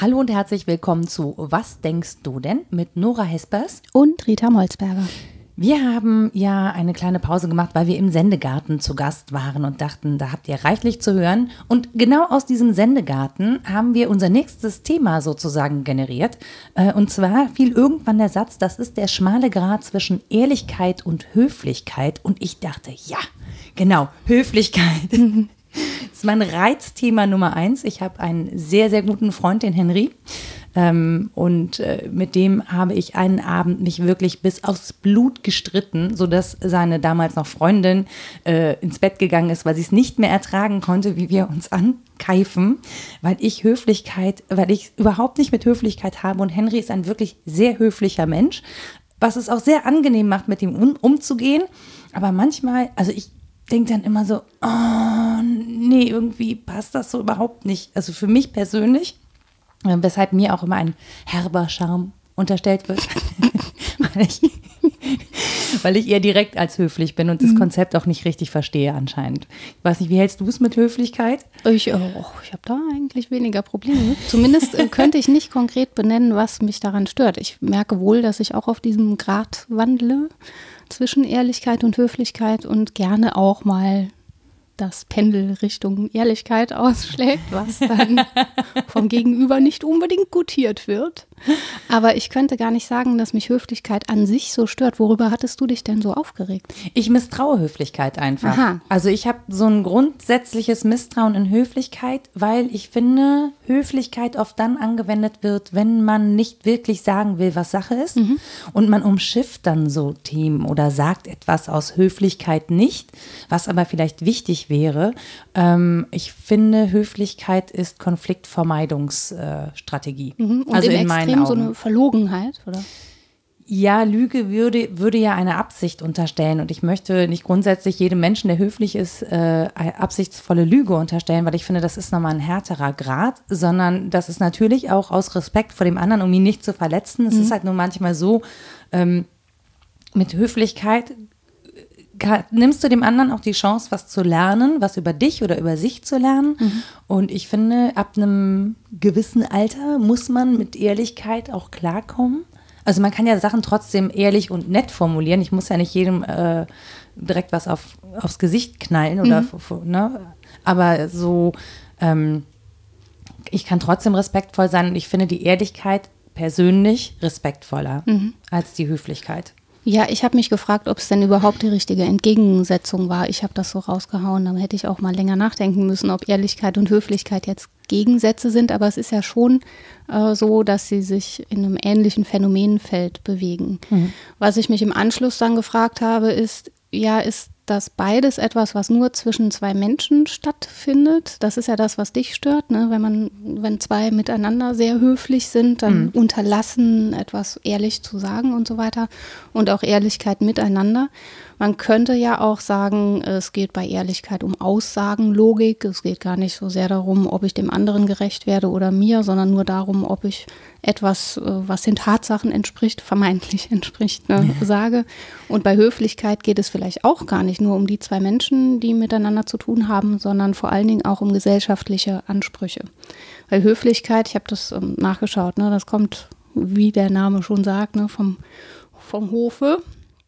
Hallo und herzlich willkommen zu Was denkst du denn mit Nora Hespers und Rita Molzberger. Wir haben ja eine kleine Pause gemacht, weil wir im Sendegarten zu Gast waren und dachten, da habt ihr reichlich zu hören. Und genau aus diesem Sendegarten haben wir unser nächstes Thema sozusagen generiert. Äh, und zwar fiel irgendwann der Satz, das ist der schmale Grat zwischen Ehrlichkeit und Höflichkeit. Und ich dachte, ja, genau, Höflichkeit. Das ist mein Reizthema Nummer eins. Ich habe einen sehr, sehr guten Freund, den Henry. Ähm, und äh, mit dem habe ich einen Abend mich wirklich bis aufs Blut gestritten, sodass seine damals noch Freundin äh, ins Bett gegangen ist, weil sie es nicht mehr ertragen konnte, wie wir uns ankeifen, weil ich Höflichkeit, weil ich überhaupt nicht mit Höflichkeit habe. Und Henry ist ein wirklich sehr höflicher Mensch, was es auch sehr angenehm macht, mit ihm um, umzugehen. Aber manchmal, also ich denke dann immer so, oh, nee, irgendwie passt das so überhaupt nicht. Also für mich persönlich weshalb mir auch immer ein herber Charme unterstellt wird, weil, ich, weil ich eher direkt als höflich bin und das mhm. Konzept auch nicht richtig verstehe anscheinend. Ich weiß nicht, wie hältst du es mit Höflichkeit? Ich, oh, ich habe da eigentlich weniger Probleme. Zumindest äh, könnte ich nicht konkret benennen, was mich daran stört. Ich merke wohl, dass ich auch auf diesem Grad wandle zwischen Ehrlichkeit und Höflichkeit und gerne auch mal das Pendel Richtung Ehrlichkeit ausschlägt, was dann vom Gegenüber nicht unbedingt gutiert wird. Aber ich könnte gar nicht sagen, dass mich Höflichkeit an sich so stört. Worüber hattest du dich denn so aufgeregt? Ich misstraue Höflichkeit einfach. Aha. Also ich habe so ein grundsätzliches Misstrauen in Höflichkeit, weil ich finde, Höflichkeit oft dann angewendet wird, wenn man nicht wirklich sagen will, was Sache ist. Mhm. Und man umschifft dann so Themen oder sagt etwas aus Höflichkeit nicht, was aber vielleicht wichtig wäre. Ähm, ich finde, Höflichkeit ist Konfliktvermeidungsstrategie. Mhm. also in meinen Augen. so eine Verlogenheit, oder? Ja, Lüge würde, würde ja eine Absicht unterstellen. Und ich möchte nicht grundsätzlich jedem Menschen, der höflich ist, äh, absichtsvolle Lüge unterstellen, weil ich finde, das ist nochmal ein härterer Grad, sondern das ist natürlich auch aus Respekt vor dem anderen, um ihn nicht zu verletzen. Es mhm. ist halt nur manchmal so, ähm, mit Höflichkeit nimmst du dem anderen auch die Chance, was zu lernen, was über dich oder über sich zu lernen. Mhm. Und ich finde, ab einem gewissen Alter muss man mit Ehrlichkeit auch klarkommen. Also man kann ja Sachen trotzdem ehrlich und nett formulieren. Ich muss ja nicht jedem äh, direkt was auf, aufs Gesicht knallen oder mhm. ne? Aber so, ähm, ich kann trotzdem respektvoll sein und ich finde die Ehrlichkeit persönlich respektvoller mhm. als die Höflichkeit. Ja, ich habe mich gefragt, ob es denn überhaupt die richtige Entgegensetzung war. Ich habe das so rausgehauen, dann hätte ich auch mal länger nachdenken müssen, ob Ehrlichkeit und Höflichkeit jetzt Gegensätze sind. Aber es ist ja schon äh, so, dass sie sich in einem ähnlichen Phänomenfeld bewegen. Mhm. Was ich mich im Anschluss dann gefragt habe, ist, ja, ist das beides etwas, was nur zwischen zwei Menschen stattfindet. Das ist ja das, was dich stört, ne? wenn man, wenn zwei miteinander sehr höflich sind, dann mhm. unterlassen, etwas ehrlich zu sagen und so weiter. Und auch Ehrlichkeit miteinander. Man könnte ja auch sagen, es geht bei Ehrlichkeit um Aussagenlogik. Es geht gar nicht so sehr darum, ob ich dem anderen gerecht werde oder mir, sondern nur darum, ob ich etwas, äh, was den Tatsachen entspricht, vermeintlich entspricht, ne, ja. sage. Und bei Höflichkeit geht es vielleicht auch gar nicht nur um die zwei Menschen, die miteinander zu tun haben, sondern vor allen Dingen auch um gesellschaftliche Ansprüche. Weil Höflichkeit, ich habe das ähm, nachgeschaut, ne, das kommt, wie der Name schon sagt, ne, vom, vom Hofe.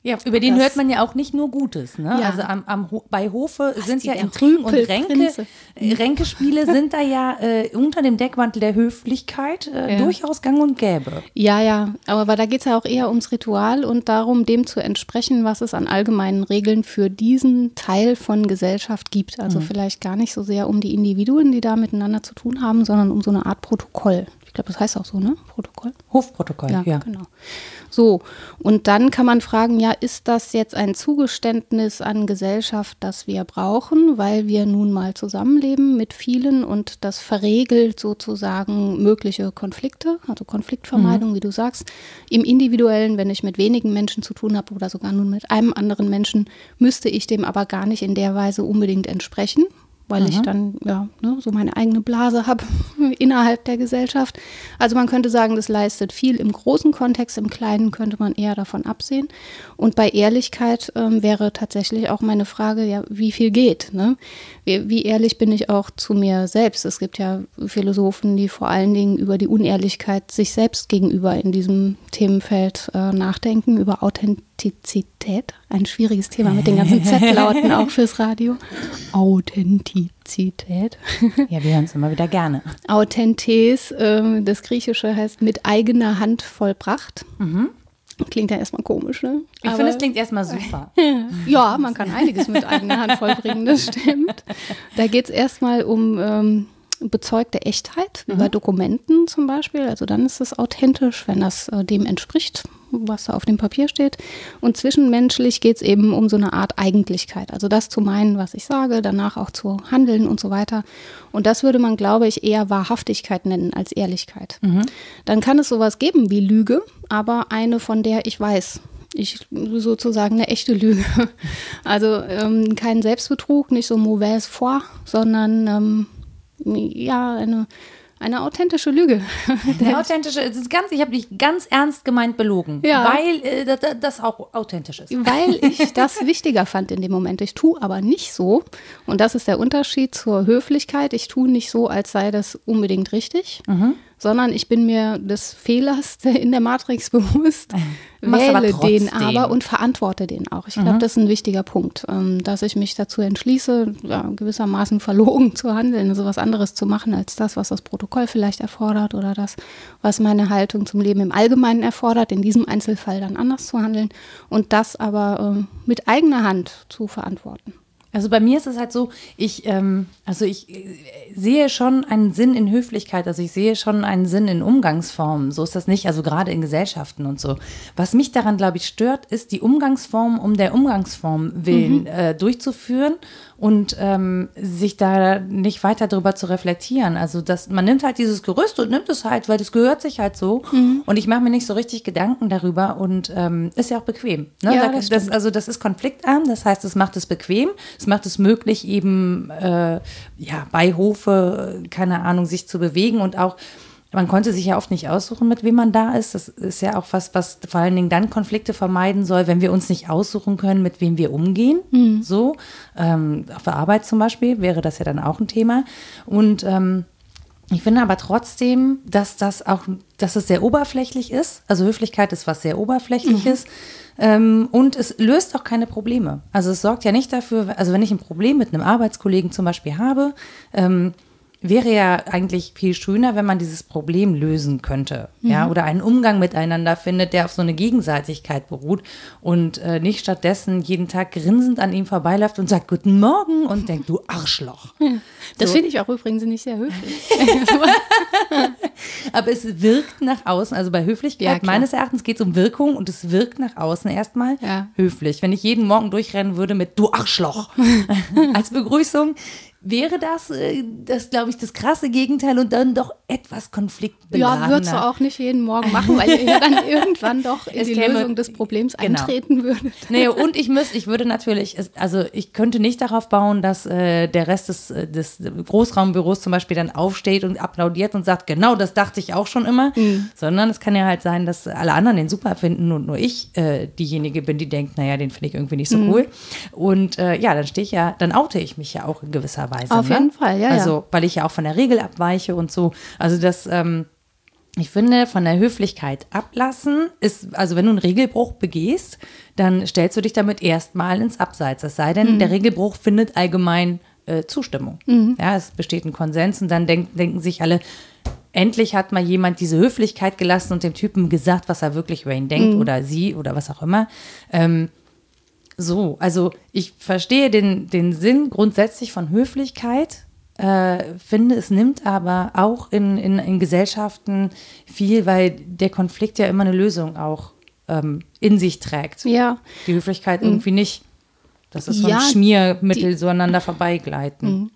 Ja, über den hört man ja auch nicht nur Gutes. Ne? Ja. Also am, am bei Hofe Was sind ja Intrigen und Ränke, äh, Ränkespiele sind da ja äh, unter dem Deckmantel der Höflichkeit äh, ja. durchaus gang und gäbe. Ja, ja, aber da geht es ja auch eher ums Ritual und darum, dem zu entsprechen, was es an allgemeinen Regeln für diesen Teil von Gesellschaft gibt. Also mhm. vielleicht gar nicht so sehr um die Individuen, die da miteinander zu tun haben, sondern um so eine Art Protokoll. Ich glaube, das heißt auch so, ne? Protokoll. Hofprotokoll, ja. ja. Genau. So, und dann kann man fragen, ja, ist das jetzt ein Zugeständnis an Gesellschaft, das wir brauchen, weil wir nun mal zusammenleben mit vielen und das verregelt sozusagen mögliche Konflikte, also Konfliktvermeidung, mhm. wie du sagst. Im individuellen, wenn ich mit wenigen Menschen zu tun habe oder sogar nur mit einem anderen Menschen, müsste ich dem aber gar nicht in der Weise unbedingt entsprechen, weil mhm. ich dann ja ne, so meine eigene Blase habe innerhalb der Gesellschaft. Also man könnte sagen, das leistet viel im großen Kontext, im kleinen könnte man eher davon absehen. Und bei Ehrlichkeit ähm, wäre tatsächlich auch meine Frage, ja, wie viel geht? Ne? Wie, wie, ehrlich bin ich auch zu mir selbst? Es gibt ja Philosophen, die vor allen Dingen über die Unehrlichkeit sich selbst gegenüber in diesem Themenfeld äh, nachdenken, über Authentizität. Ein schwieriges Thema mit den ganzen Z-Lauten auch fürs Radio. Authentizität. Ja, wir hören es immer wieder gerne. Authentes, äh, das Griechische heißt mit eigener Hand vollbracht. Mhm. Klingt ja erstmal komisch, ne? Ich finde, es klingt erstmal super. ja, man kann einiges mit eigener Hand vollbringen, das stimmt. Da geht es erstmal um ähm, bezeugte Echtheit, mhm. bei Dokumenten zum Beispiel. Also dann ist es authentisch, wenn das äh, dem entspricht, was da auf dem Papier steht. Und zwischenmenschlich geht es eben um so eine Art Eigentlichkeit. Also das zu meinen, was ich sage, danach auch zu handeln und so weiter. Und das würde man, glaube ich, eher Wahrhaftigkeit nennen als Ehrlichkeit. Mhm. Dann kann es sowas geben wie Lüge, aber eine, von der ich weiß, ich sozusagen eine echte Lüge. Also ähm, kein Selbstbetrug, nicht so mauvaise foi, sondern ähm, ja, eine, eine authentische Lüge. Eine authentische, das ist ganz, ich habe dich ganz ernst gemeint belogen, ja. weil äh, das, das, auch authentisch ist. Weil ich das wichtiger fand in dem Moment. Ich tue aber nicht so, und das ist der Unterschied zur Höflichkeit, ich tue nicht so, als sei das unbedingt richtig, mhm sondern ich bin mir des Fehlers in der Matrix bewusst, wähle aber den aber und verantworte den auch. Ich glaube, mhm. das ist ein wichtiger Punkt, ähm, dass ich mich dazu entschließe, gewissermaßen verlogen zu handeln, also was anderes zu machen als das, was das Protokoll vielleicht erfordert oder das, was meine Haltung zum Leben im Allgemeinen erfordert, in diesem Einzelfall dann anders zu handeln und das aber äh, mit eigener Hand zu verantworten. Also bei mir ist es halt so, ich, ähm, also ich äh, sehe schon einen Sinn in Höflichkeit, also ich sehe schon einen Sinn in Umgangsformen. So ist das nicht, also gerade in Gesellschaften und so. Was mich daran, glaube ich, stört, ist die Umgangsform um der Umgangsform willen mhm. äh, durchzuführen und ähm, sich da nicht weiter darüber zu reflektieren. Also das, man nimmt halt dieses Gerüst und nimmt es halt, weil das gehört sich halt so. Mhm. Und ich mache mir nicht so richtig Gedanken darüber und ähm, ist ja auch bequem. Ne? Ja, das das, also das ist konfliktarm, das heißt, es macht es bequem, es macht es möglich, eben äh, ja, bei Hofe, keine Ahnung, sich zu bewegen und auch man konnte sich ja oft nicht aussuchen, mit wem man da ist. Das ist ja auch was, was vor allen Dingen dann Konflikte vermeiden soll, wenn wir uns nicht aussuchen können, mit wem wir umgehen. Mhm. So, ähm, auf der Arbeit zum Beispiel wäre das ja dann auch ein Thema. Und ähm, ich finde aber trotzdem, dass das auch, dass es sehr oberflächlich ist. Also Höflichkeit ist was sehr oberflächliches. Mhm. Ähm, und es löst auch keine Probleme. Also es sorgt ja nicht dafür, also wenn ich ein Problem mit einem Arbeitskollegen zum Beispiel habe, ähm, wäre ja eigentlich viel schöner, wenn man dieses Problem lösen könnte. Mhm. Ja, oder einen Umgang miteinander findet, der auf so eine Gegenseitigkeit beruht und äh, nicht stattdessen jeden Tag grinsend an ihm vorbeiläuft und sagt Guten Morgen und denkt, du Arschloch. Das so. finde ich auch übrigens nicht sehr höflich. Aber es wirkt nach außen, also bei Höflichkeit, ja, meines Erachtens geht es um Wirkung und es wirkt nach außen erstmal ja. höflich. Wenn ich jeden Morgen durchrennen würde mit Du Arschloch als Begrüßung, wäre das, äh, das glaube ich, das krasse Gegenteil und dann doch etwas konfliktbeladener. Ja, würdest du auch nicht jeden Morgen machen, weil ihr dann irgendwann doch in es die käme, Lösung des Problems genau. eintreten würdet. Nee, und ich müsste, ich würde natürlich, also ich könnte nicht darauf bauen, dass äh, der Rest des, äh, des Großraumbüros zum Beispiel dann aufsteht und applaudiert und sagt, genau, das dachte ich auch schon immer, mhm. sondern es kann ja halt sein, dass alle anderen den super finden und nur ich äh, diejenige bin, die denkt, naja, den finde ich irgendwie nicht so mhm. cool. Und äh, ja, dann stehe ich ja, dann oute ich mich ja auch in gewisser Weise. Weise. Auf ne? jeden Fall, ja. Also, ja. weil ich ja auch von der Regel abweiche und so. Also, das, ähm, ich finde, von der Höflichkeit ablassen ist, also wenn du einen Regelbruch begehst, dann stellst du dich damit erstmal ins Abseits. Es sei denn, mhm. der Regelbruch findet allgemein äh, Zustimmung. Mhm. Ja, es besteht ein Konsens und dann denk, denken sich alle, endlich hat mal jemand diese Höflichkeit gelassen und dem Typen gesagt, was er wirklich über ihn denkt mhm. oder sie oder was auch immer. Ähm, so, also ich verstehe den, den Sinn grundsätzlich von Höflichkeit, äh, finde, es nimmt aber auch in, in, in Gesellschaften viel, weil der Konflikt ja immer eine Lösung auch ähm, in sich trägt. Ja. Die Höflichkeit mhm. irgendwie nicht. Das ist so ein ja, Schmiermittel, die, so aneinander vorbeigleiten.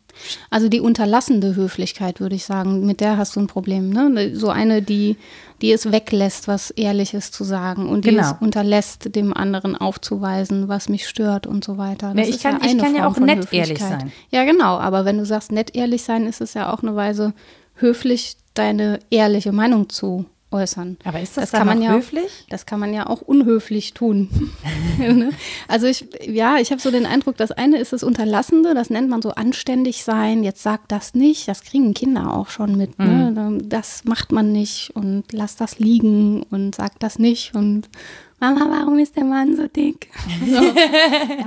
Also die unterlassende Höflichkeit, würde ich sagen, mit der hast du ein Problem. Ne? So eine, die, die es weglässt, was Ehrliches zu sagen und die Genau. es unterlässt, dem anderen aufzuweisen, was mich stört und so weiter. Ja, ich kann- ich kann ja auch nett ehrlich sein. Ja, genau. Aber wenn du sagst, nett ehrlich sein, ist es ja auch eine Weise, höflich deine ehrliche Meinung zu äußern. Aber ist das, Das dann kann man ja- höflich? Das kann man ja auch unhöflich tun. Ne? also ich, ja, ich habe so den Eindruck, das eine ist das Unterlassende, das nennt man so anständig sein. Jetzt sag das nicht, das kriegen Kinder auch schon mit. Ne? Das macht man nicht und lass das liegen und sag das nicht und Mama, warum ist der Mann so dick? So.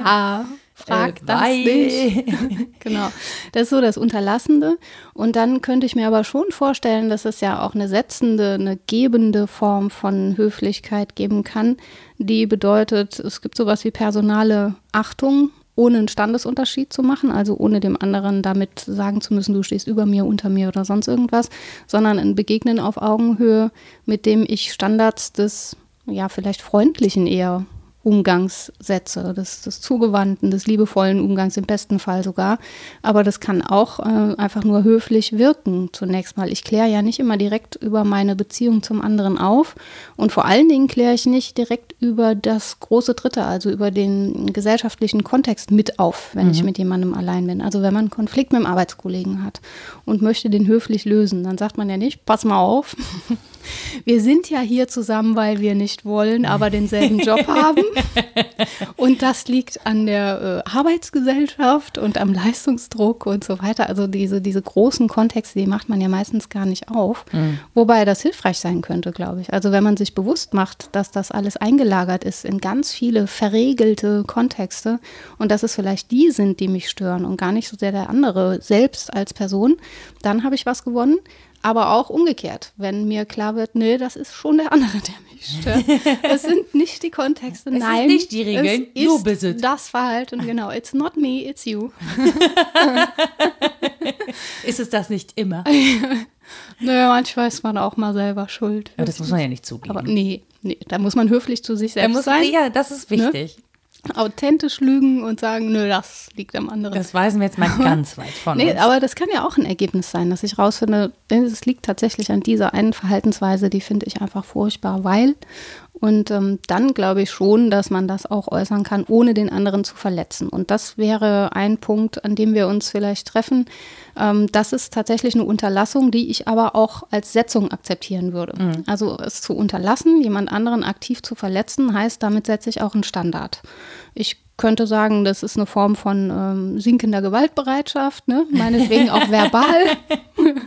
ja, frag Äh, das nicht. genau. Das ist so das Unterlassende. Und dann könnte ich mir aber schon vorstellen, dass es ja auch eine setzende, eine gebende Form von Höflichkeit geben kann, die bedeutet, es gibt sowas wie personale Achtung, ohne einen Standesunterschied zu machen, also ohne dem anderen damit sagen zu müssen, du stehst über mir, unter mir oder sonst irgendwas, sondern ein Begegnen auf Augenhöhe, mit dem ich Standards des, ja, vielleicht freundlichen eher Umgangs setze, des, des zugewandten, des liebevollen Umgangs im besten Fall sogar. Aber das kann auch äh, einfach nur höflich wirken zunächst mal. Ich kläre ja nicht immer direkt über meine Beziehung zum anderen auf und vor allen Dingen kläre ich nicht direkt über das große Dritte, also über den gesellschaftlichen Kontext mit auf, wenn ich mit jemandem allein bin. Also wenn man einen Konflikt mit einem Arbeitskollegen hat und möchte den höflich lösen, dann sagt man ja nicht, pass mal auf, wir sind ja hier zusammen, weil wir nicht wollen, aber denselben Job haben. Und das liegt an der äh, Arbeitsgesellschaft und am Leistungsdruck und so weiter. Also diese, diese großen Kontexte, die macht man ja meistens gar nicht auf. Wobei das hilfreich sein könnte, glaube ich. Also wenn man sich bewusst macht, dass das alles eingelagert ist in ganz viele verregelte Kontexte und dass es vielleicht die sind, die mich stören und gar nicht so sehr der andere selbst als Person, dann habe ich was gewonnen. Aber auch umgekehrt, wenn mir klar wird, nee, das ist schon der andere, der mich stört. Es sind nicht die Kontexte, Es nein. nicht die Regeln, es du ist bist es. das Verhalten, genau. It's not me, it's you. Ist es das nicht immer? Naja, manchmal ist man auch mal selber schuld. Aber das muss man ja nicht zugeben. Aber nee, nee, da muss man höflich zu sich selbst muss, sein, ja, das ist wichtig. Authentisch lügen und sagen, nö, das liegt am anderen. Das weisen wir jetzt mal ganz weit von Nee, uns. aber das kann ja auch ein Ergebnis sein, dass ich rausfinde, denn es liegt tatsächlich an dieser einen Verhaltensweise, die finde ich einfach furchtbar, weil. Und ähm, dann glaube ich schon, dass man das auch äußern kann, ohne den anderen zu verletzen. Und das wäre ein Punkt, an dem wir uns vielleicht treffen. Ähm, das ist tatsächlich eine Unterlassung, die ich aber auch als Setzung akzeptieren würde. Also es zu unterlassen, jemand anderen aktiv zu verletzen, heißt, damit setze ich auch einen Standard. Ich könnte sagen, das ist eine Form von ähm, sinkender Gewaltbereitschaft, ne? meinetwegen auch verbal.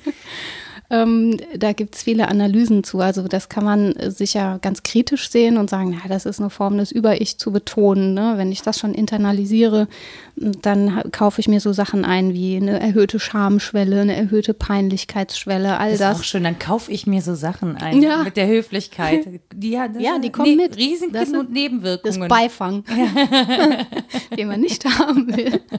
ähm, da gibt es viele Analysen zu. Also das kann man äh, sicher ganz kritisch sehen und sagen, na, das ist eine Form, das Über-Ich zu betonen. Ne? Wenn ich das schon internalisiere, dann kaufe ich mir so Sachen ein wie eine erhöhte Schamschwelle, eine erhöhte Peinlichkeitsschwelle, all das das. ist auch schön, dann kaufe ich mir so Sachen ein Ja. mit der Höflichkeit. Die, ja, das Ja, die kommen ne- mit. Risiken Das und Das Nebenwirkungen. Beifang, den man nicht haben will.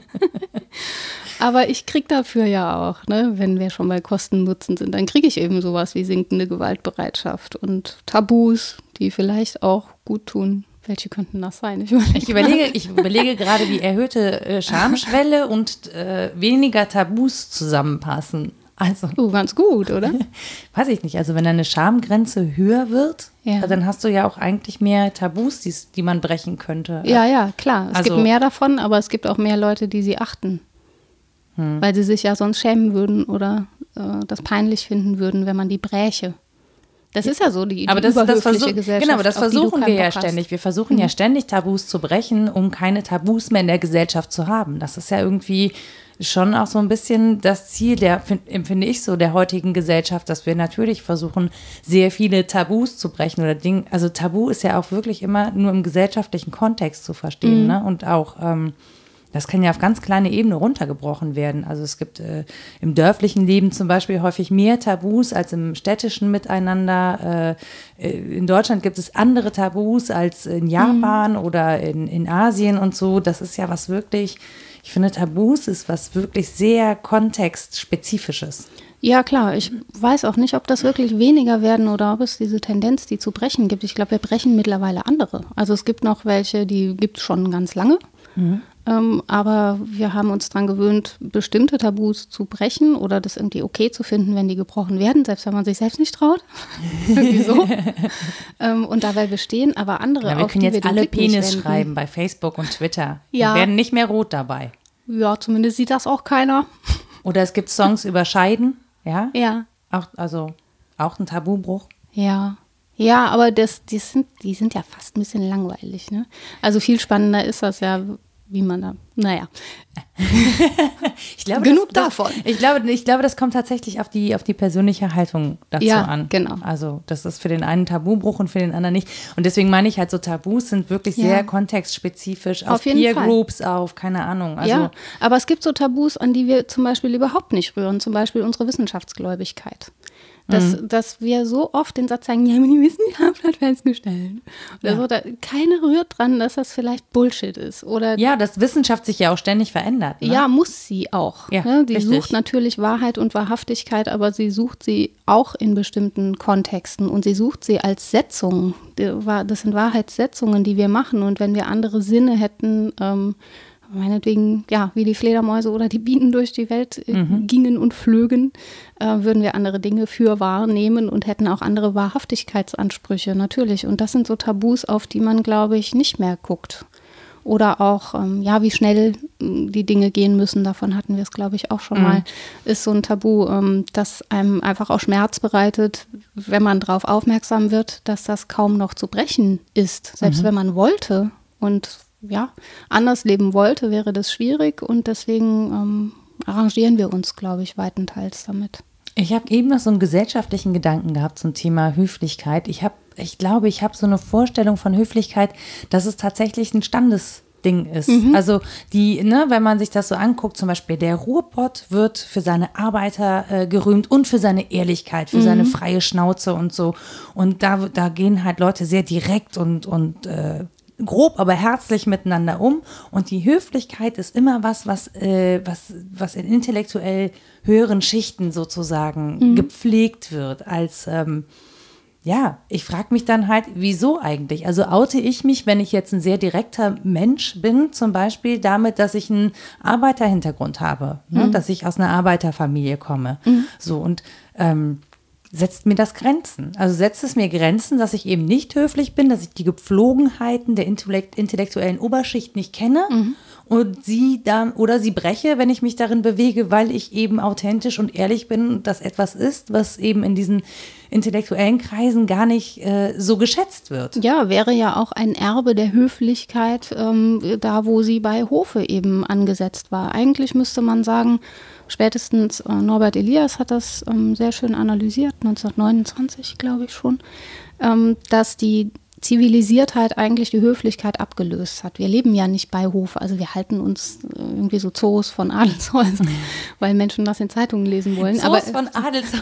Aber ich kriege dafür ja auch, ne, wenn wir schon bei Kosten-Nutzen sind, dann kriege ich eben sowas wie sinkende Gewaltbereitschaft und Tabus, die vielleicht auch gut tun. Welche könnten das sein? Ich überlege. Ich überlege, ich überlege gerade, wie erhöhte äh, Schamschwelle und äh, weniger Tabus zusammenpassen. Also, Oh, ganz gut, oder? weiß ich nicht. Also, wenn deine Schamgrenze höher wird, Ja. dann hast du ja auch eigentlich mehr Tabus, die man brechen könnte. Ja, ja, klar. Es Also- gibt mehr davon, aber es gibt auch mehr Leute, die sie achten. Hm. Weil sie sich ja sonst schämen würden oder äh, das peinlich finden würden, wenn man die bräche. Das ist ja so, die, die aber das, das Gesellschaft. genau, aber das versuchen wir ja hast. ständig. Wir versuchen ja ständig Tabus zu brechen, um keine Tabus mehr in der Gesellschaft zu haben. Das ist ja irgendwie schon auch so ein bisschen das Ziel der, find- empfinde ich so, der heutigen Gesellschaft, dass wir natürlich versuchen, sehr viele Tabus zu brechen oder Dinge. Also Tabu ist ja auch wirklich immer nur im gesellschaftlichen Kontext zu verstehen, Mhm. ne? Und auch ähm, das kann ja auf ganz kleine Ebene runtergebrochen werden. Also es gibt äh, im dörflichen Leben zum Beispiel häufig mehr Tabus als im städtischen Miteinander. Äh, äh, in Deutschland gibt es andere Tabus als in Japan oder in, in Asien und so. Das ist ja was wirklich, ich finde Tabus ist was wirklich sehr kontextspezifisches. Ja, klar. Ich weiß auch nicht, ob das wirklich weniger werden oder ob es diese Tendenz, die zu brechen gibt. Ich glaube, wir brechen mittlerweile andere. Also es gibt noch welche, die gibt es schon ganz lange. Ähm, aber wir haben uns daran gewöhnt, bestimmte Tabus zu brechen oder das irgendwie okay zu finden, wenn die gebrochen werden, selbst wenn man sich selbst nicht traut. irgendwie so. ähm, und dabei bestehen aber andere. Ja, wir können jetzt wir alle Penis schreiben bei Facebook und Twitter. Ja. Wir werden nicht mehr rot dabei. Ja, zumindest sieht das auch keiner. Oder es gibt Songs über Scheiden, ja? Ja. Auch, also auch ein Tabubruch. Ja. Ja, aber das, die, sind, die sind ja fast ein bisschen langweilig. Ne? Also viel spannender ist das ja, wie man da, naja. ich glaube, Genug das, davon. Das, ich, glaube, ich glaube, das kommt tatsächlich auf die, auf die persönliche Haltung dazu ja, an. genau. Also das ist für den einen Tabubruch und für den anderen nicht. Und deswegen meine ich halt, so Tabus sind wirklich ja. sehr kontextspezifisch auf, auf Peer Groups, auf keine Ahnung. Also, ja, aber es gibt so Tabus, an die wir zum Beispiel überhaupt nicht rühren. Zum Beispiel unsere Wissenschaftsgläubigkeit. Dass, mhm. dass wir so oft den Satz sagen, ja, die Wissenschaft hat festgestellt. Oder ja. so, da, keiner rührt dran, dass das vielleicht Bullshit ist. Oder ja, dass Wissenschaft sich ja auch ständig verändert. Ne? Ja, muss sie auch. Ja, ne? Richtig. sucht natürlich Wahrheit und Wahrhaftigkeit, aber sie sucht sie auch in bestimmten Kontexten und sie sucht sie als Setzung. Das sind Wahrheitssetzungen, die wir machen. Und wenn wir andere Sinne hätten, ähm, meinetwegen, ja, wie die Fledermäuse oder die Bienen durch die Welt äh, mhm. gingen und flögen, äh, würden wir andere Dinge für wahrnehmen und hätten auch andere Wahrhaftigkeitsansprüche, natürlich. Und das sind so Tabus, auf die man, glaube ich, nicht mehr guckt. Oder auch, ähm, ja, wie schnell äh, die Dinge gehen müssen, davon hatten wir es, glaube ich, auch schon mhm. mal, ist so ein Tabu, ähm, das einem einfach auch Schmerz bereitet, wenn man darauf aufmerksam wird, dass das kaum noch zu brechen ist, selbst mhm. wenn man wollte. Und ja, anders leben wollte, wäre das schwierig und deswegen ähm, arrangieren wir uns, glaube ich, weitenteils damit. Ich habe eben noch so einen gesellschaftlichen Gedanken gehabt zum Thema Höflichkeit. Ich habe, ich glaube, ich habe so eine Vorstellung von Höflichkeit, dass es tatsächlich ein Standesding ist. Mhm. Also die, ne, wenn man sich das so anguckt, zum Beispiel der Ruhrpott wird für seine Arbeiter äh, gerühmt und für seine Ehrlichkeit, für mhm. seine freie Schnauze und so. Und da, da gehen halt Leute sehr direkt und, und äh, grob, aber herzlich miteinander um. Und die Höflichkeit ist immer was, was, äh, was, was in intellektuell höheren Schichten sozusagen mhm. gepflegt wird. Als ähm, ja, ich frage mich dann halt, wieso eigentlich? Also oute ich mich, wenn ich jetzt ein sehr direkter Mensch bin, zum Beispiel damit, dass ich einen Arbeiterhintergrund habe, ne? mhm. dass ich aus einer Arbeiterfamilie komme. Mhm. So und ähm, setzt mir das Grenzen. Also setzt es mir Grenzen, dass ich eben nicht höflich bin, dass ich die Gepflogenheiten der intellektuellen Oberschicht nicht kenne mhm. und sie dann oder sie breche, wenn ich mich darin bewege, weil ich eben authentisch und ehrlich bin und das etwas ist, was eben in diesen intellektuellen Kreisen gar nicht äh, so geschätzt wird. Ja, wäre ja auch ein Erbe der Höflichkeit, ähm, da wo sie bei Hofe eben angesetzt war. Eigentlich müsste man sagen, spätestens äh, Norbert Elias hat das ähm, sehr schön analysiert, 1929 glaube ich schon, ähm, dass die Zivilisiertheit eigentlich die Höflichkeit abgelöst hat. Wir leben ja nicht bei Hof, also wir halten uns äh, irgendwie so Zoos von Adelshäusern, weil Menschen das in Zeitungen lesen wollen. Zoos aber, von Adelshäusern.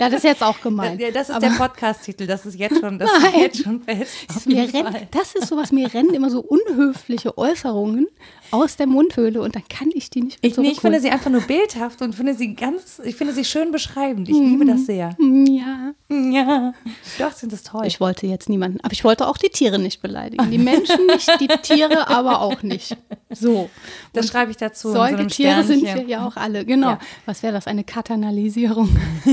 Ja, das ist jetzt auch gemeint. Das ist aber, der Podcast-Titel, das ist jetzt schon, das nein, ist jetzt schon fest. Das, rennt, das ist so was, mir rennen immer so unhöfliche Äußerungen aus der Mundhöhle und dann kann ich die nicht mehr ich, nee, ich finde sie einfach nur bildhaft und finde sie ganz, ich finde sie schön beschreibend. Ich liebe das sehr. Ja. Ja. Doch, sind das toll. Ich wollte jetzt niemanden, aber ich wollte auch die Tiere nicht beleidigen. Die Menschen nicht, die Tiere aber auch nicht. So. Das schreibe ich dazu. Säugetiere so sind wir ja auch alle. Genau. Ja. Was wäre das? Eine Katanalisierung.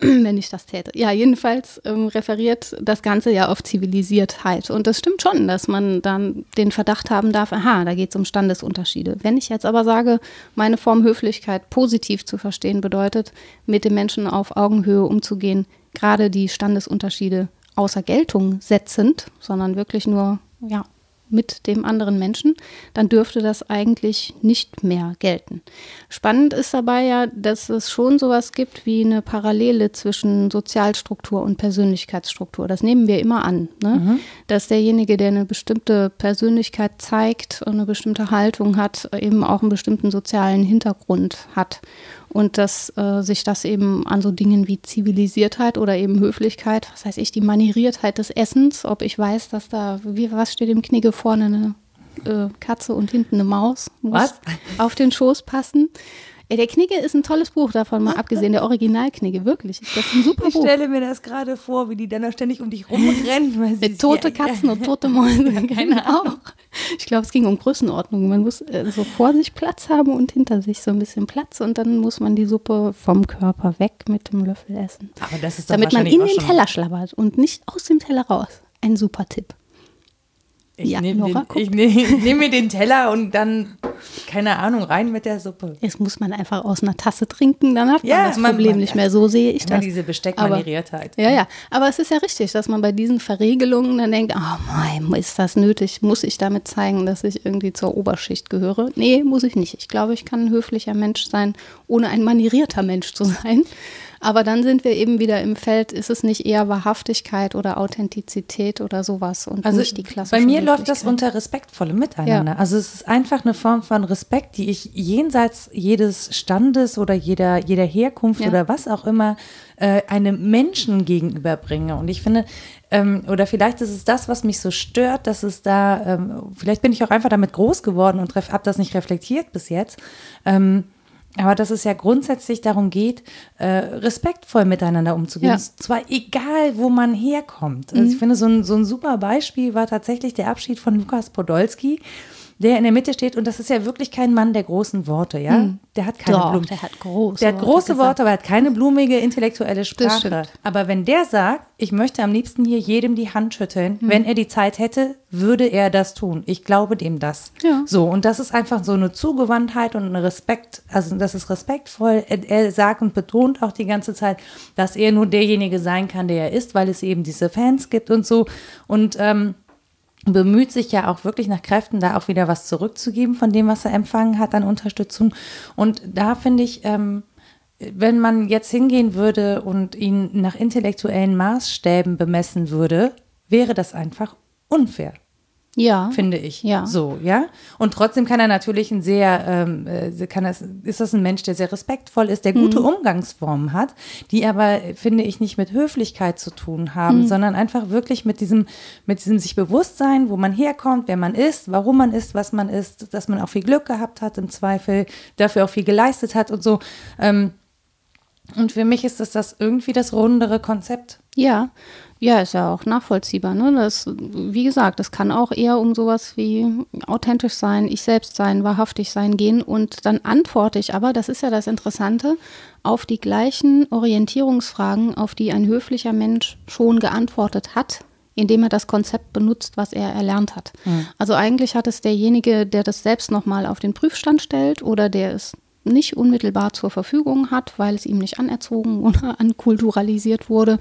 wenn ich das täte. Ja, jedenfalls ähm, referiert das Ganze ja auf Zivilisiertheit. Und das stimmt schon, dass man dann den Verdacht haben darf, aha, da geht es um Standesunterschiede. Wenn ich jetzt aber sage, meine Form Höflichkeit positiv zu verstehen bedeutet, mit den Menschen auf Augenhöhe umzugehen, gerade die Standesunterschiede außer Geltung setzend, sondern wirklich nur ja, mit dem anderen Menschen, dann dürfte das eigentlich nicht mehr gelten. Spannend ist dabei ja, dass es schon sowas gibt wie eine Parallele zwischen Sozialstruktur und Persönlichkeitsstruktur. Das nehmen wir immer an, ne? mhm. dass derjenige, der eine bestimmte Persönlichkeit zeigt und eine bestimmte Haltung hat, eben auch einen bestimmten sozialen Hintergrund hat und dass äh, sich das eben an so Dingen wie Zivilisiertheit oder eben Höflichkeit, was heißt ich, die Manieriertheit des Essens, ob ich weiß, dass da, wie, was steht im Knigge vorne eine äh, Katze und hinten eine Maus, muss was? auf den Schoß passen. Ja, der Knigge ist ein tolles Buch, davon mal abgesehen, der Originalknigge, wirklich. Das ist ein super ich Buch. Ich stelle mir das gerade vor, wie die dann da ständig um dich rumrennen. Weil sie tote Katzen und tote Mäuse, keine Ahnung. Ich glaube, es ging um Größenordnung. Man muss äh, so vor sich Platz haben und hinter sich so ein bisschen Platz und dann muss man die Suppe vom Körper weg mit dem Löffel essen. Aber das ist doch Damit man in auch den Teller schlabbert und nicht aus dem Teller raus. Ein super Tipp. Ich Ja, nehme nehm, nehm mir den Teller und dann, keine Ahnung, rein mit der Suppe. Jetzt muss man einfach aus einer Tasse trinken, dann hat man Ja, das man- Problem man- nicht mehr. So sehe ich das. diese Besteckmanieriertheit. Ja, ja. Aber es ist ja richtig, dass man bei diesen Verregelungen dann denkt, oh mein, ist das nötig? Muss ich damit zeigen, dass ich irgendwie zur Oberschicht gehöre? Nee, muss ich nicht. Ich glaube, ich kann ein höflicher Mensch sein, ohne ein manierierter Mensch zu sein. Aber dann sind wir eben wieder im Feld, ist es nicht eher Wahrhaftigkeit oder Authentizität oder sowas und Also nicht die klassische bei mir läuft das unter respektvollem Miteinander. Ja. Also es ist einfach eine Form von Respekt, die ich jenseits jedes Standes oder jeder, jeder Herkunft Ja. oder was auch immer äh, einem Menschen gegenüberbringe. Und ich finde, ähm, oder vielleicht ist es das, was mich so stört, dass es da, ähm, vielleicht bin ich auch einfach damit groß geworden und habe das nicht reflektiert bis jetzt. Ähm, aber dass es ja grundsätzlich darum geht, äh, respektvoll miteinander umzugehen. Ja. Und zwar egal, wo man herkommt. Also ich finde, so ein, so ein super Beispiel war tatsächlich der Abschied von Lukas Podolski, der in der Mitte steht. Und das ist ja wirklich kein Mann der großen Worte, ja? Der hat keine Doch, Blumen. der hat große Der hat Worte große gesagt. Worte, aber er hat keine blumige intellektuelle Sprache. Aber wenn der sagt, ich möchte am liebsten hier jedem die Hand schütteln, wenn er die Zeit hätte, würde er das tun. Ich glaube dem das. Ja. So, und das ist einfach so eine Zugewandtheit und eine Respekt, also das ist respektvoll. Er, er sagt und betont auch die ganze Zeit, dass er nur derjenige sein kann, der er ist, weil es eben diese Fans gibt und so. Und ähm, bemüht sich ja auch wirklich nach Kräften, da auch wieder was zurückzugeben von dem, was er empfangen hat an Unterstützung. Und da finde ich, ähm, wenn man jetzt hingehen würde und ihn nach intellektuellen Maßstäben bemessen würde, wäre das einfach unfair Ja. finde ich. Ja. So, ja. Und trotzdem kann er natürlich ein sehr, ähm, äh, kann das, ist das ein Mensch, der sehr respektvoll ist, der gute Mhm. Umgangsformen hat, die aber, äh, finde ich, nicht mit Höflichkeit zu tun haben, Mhm. sondern einfach wirklich mit diesem, mit diesem sich bewusst sein, wo man herkommt, wer man ist, warum man ist, was man ist, dass man auch viel Glück gehabt hat im Zweifel, dafür auch viel geleistet hat und so. Ähm, und für mich ist das, das irgendwie das rundere Konzept. Ja, ja, ist ja auch nachvollziehbar. Ne? Das, wie gesagt, es kann auch eher um sowas wie authentisch sein, ich selbst sein, wahrhaftig sein gehen. Und dann antworte ich aber, das ist ja das Interessante, auf die gleichen Orientierungsfragen, auf die ein höflicher Mensch schon geantwortet hat, indem er das Konzept benutzt, was er erlernt hat. Also eigentlich hat es derjenige, der das selbst nochmal auf den Prüfstand stellt oder der es nicht unmittelbar zur Verfügung hat, weil es ihm nicht anerzogen oder ankulturalisiert wurde,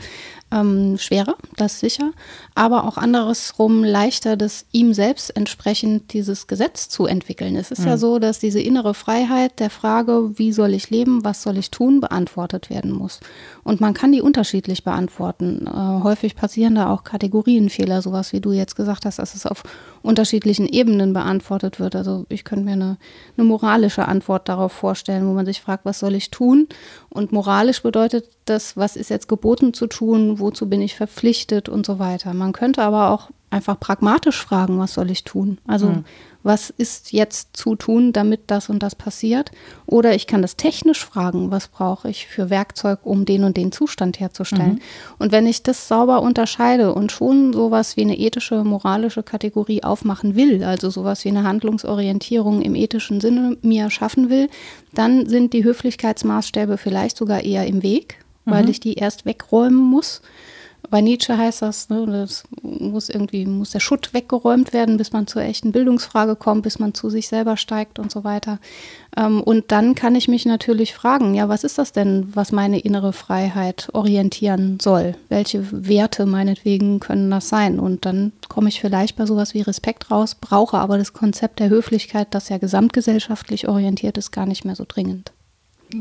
ähm, schwerer, das sicher, aber auch andersrum leichter, das ihm selbst entsprechend dieses Gesetz zu entwickeln. Es ist ja so, dass diese innere Freiheit der Frage, wie soll ich leben, was soll ich tun, beantwortet werden muss. Und man kann die unterschiedlich beantworten. Äh, häufig passieren da auch Kategorienfehler, sowas wie du jetzt gesagt hast, dass es auf unterschiedlichen Ebenen beantwortet wird. Also ich könnte mir eine, eine moralische Antwort darauf vorstellen, wo man sich fragt, was soll ich tun? Und moralisch bedeutet das, was ist jetzt geboten zu tun, wozu bin ich verpflichtet und so weiter. Man könnte aber auch einfach pragmatisch fragen, was soll ich tun? Also was ist jetzt zu tun, damit das und das passiert? Oder ich kann das technisch fragen, was brauche ich für Werkzeug, um den und den Zustand herzustellen? Und wenn ich das sauber unterscheide und schon sowas wie eine ethische, moralische Kategorie aufmachen will, also sowas wie eine Handlungsorientierung im ethischen Sinne mir schaffen will, dann sind die Höflichkeitsmaßstäbe vielleicht sogar eher im Weg, weil ich die erst wegräumen muss. Bei Nietzsche heißt das, ne, das muss irgendwie, muss der Schutt weggeräumt werden, bis man zur echten Bildungsfrage kommt, bis man zu sich selber steigt und so weiter. Ähm, und dann kann ich mich natürlich fragen, ja, was ist das denn, was meine innere Freiheit orientieren soll? Welche Werte meinetwegen können das sein? Und dann komme ich vielleicht bei sowas wie Respekt raus, brauche aber das Konzept der Höflichkeit, das ja gesamtgesellschaftlich orientiert ist, gar nicht mehr so dringend.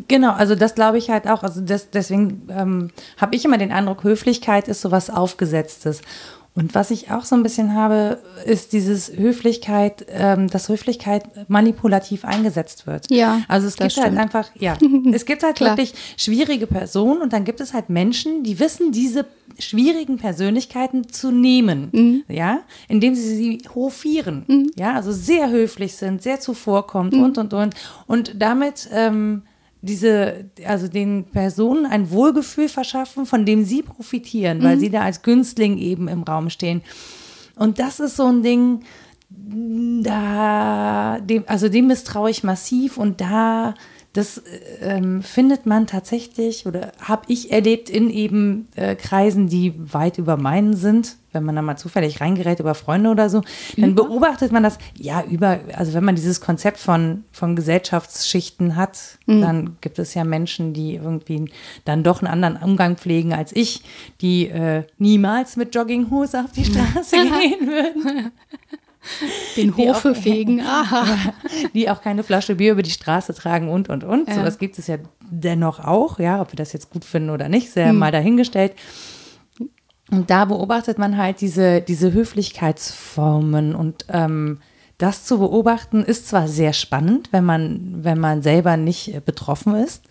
Genau, also das glaube ich halt auch. Also das, deswegen ähm, habe ich immer den Eindruck, Höflichkeit ist sowas Aufgesetztes. Und was ich auch so ein bisschen habe, ist dieses Höflichkeit, ähm, dass Höflichkeit manipulativ eingesetzt wird. Ja, Also es gibt halt stimmt. einfach, ja, es gibt halt wirklich schwierige Personen und dann gibt es halt Menschen, die wissen, diese schwierigen Persönlichkeiten zu nehmen, Mhm. ja, indem sie sie hofieren, ja, also sehr höflich sind, sehr zuvorkommt und, und, und. Und damit ähm, diese, also den Personen ein Wohlgefühl verschaffen, von dem sie profitieren, weil sie da als Günstling eben im Raum stehen. Und das ist so ein Ding, da, dem, also dem misstraue ich massiv und da, das ähm, findet man tatsächlich oder habe ich erlebt in eben äh, Kreisen, die weit über meinen sind. Wenn man da mal zufällig reingerät über Freunde oder so, dann über? beobachtet man das, ja, über, also wenn man dieses Konzept von, von Gesellschaftsschichten hat, mhm. dann gibt es ja Menschen, die irgendwie dann doch einen anderen Umgang pflegen als ich, die äh, niemals mit Jogginghose auf die Straße gehen würden. Den Hofe fegen, aha. Die auch keine Flasche Bier über die Straße tragen und, und, und. Ja. Sowas gibt es ja dennoch auch, ja, ob wir das jetzt gut finden oder nicht, sehr hm. mal dahingestellt. Und da beobachtet man halt diese, diese Höflichkeitsformen und ähm, das zu beobachten ist zwar sehr spannend, wenn man, wenn man selber nicht betroffen ist,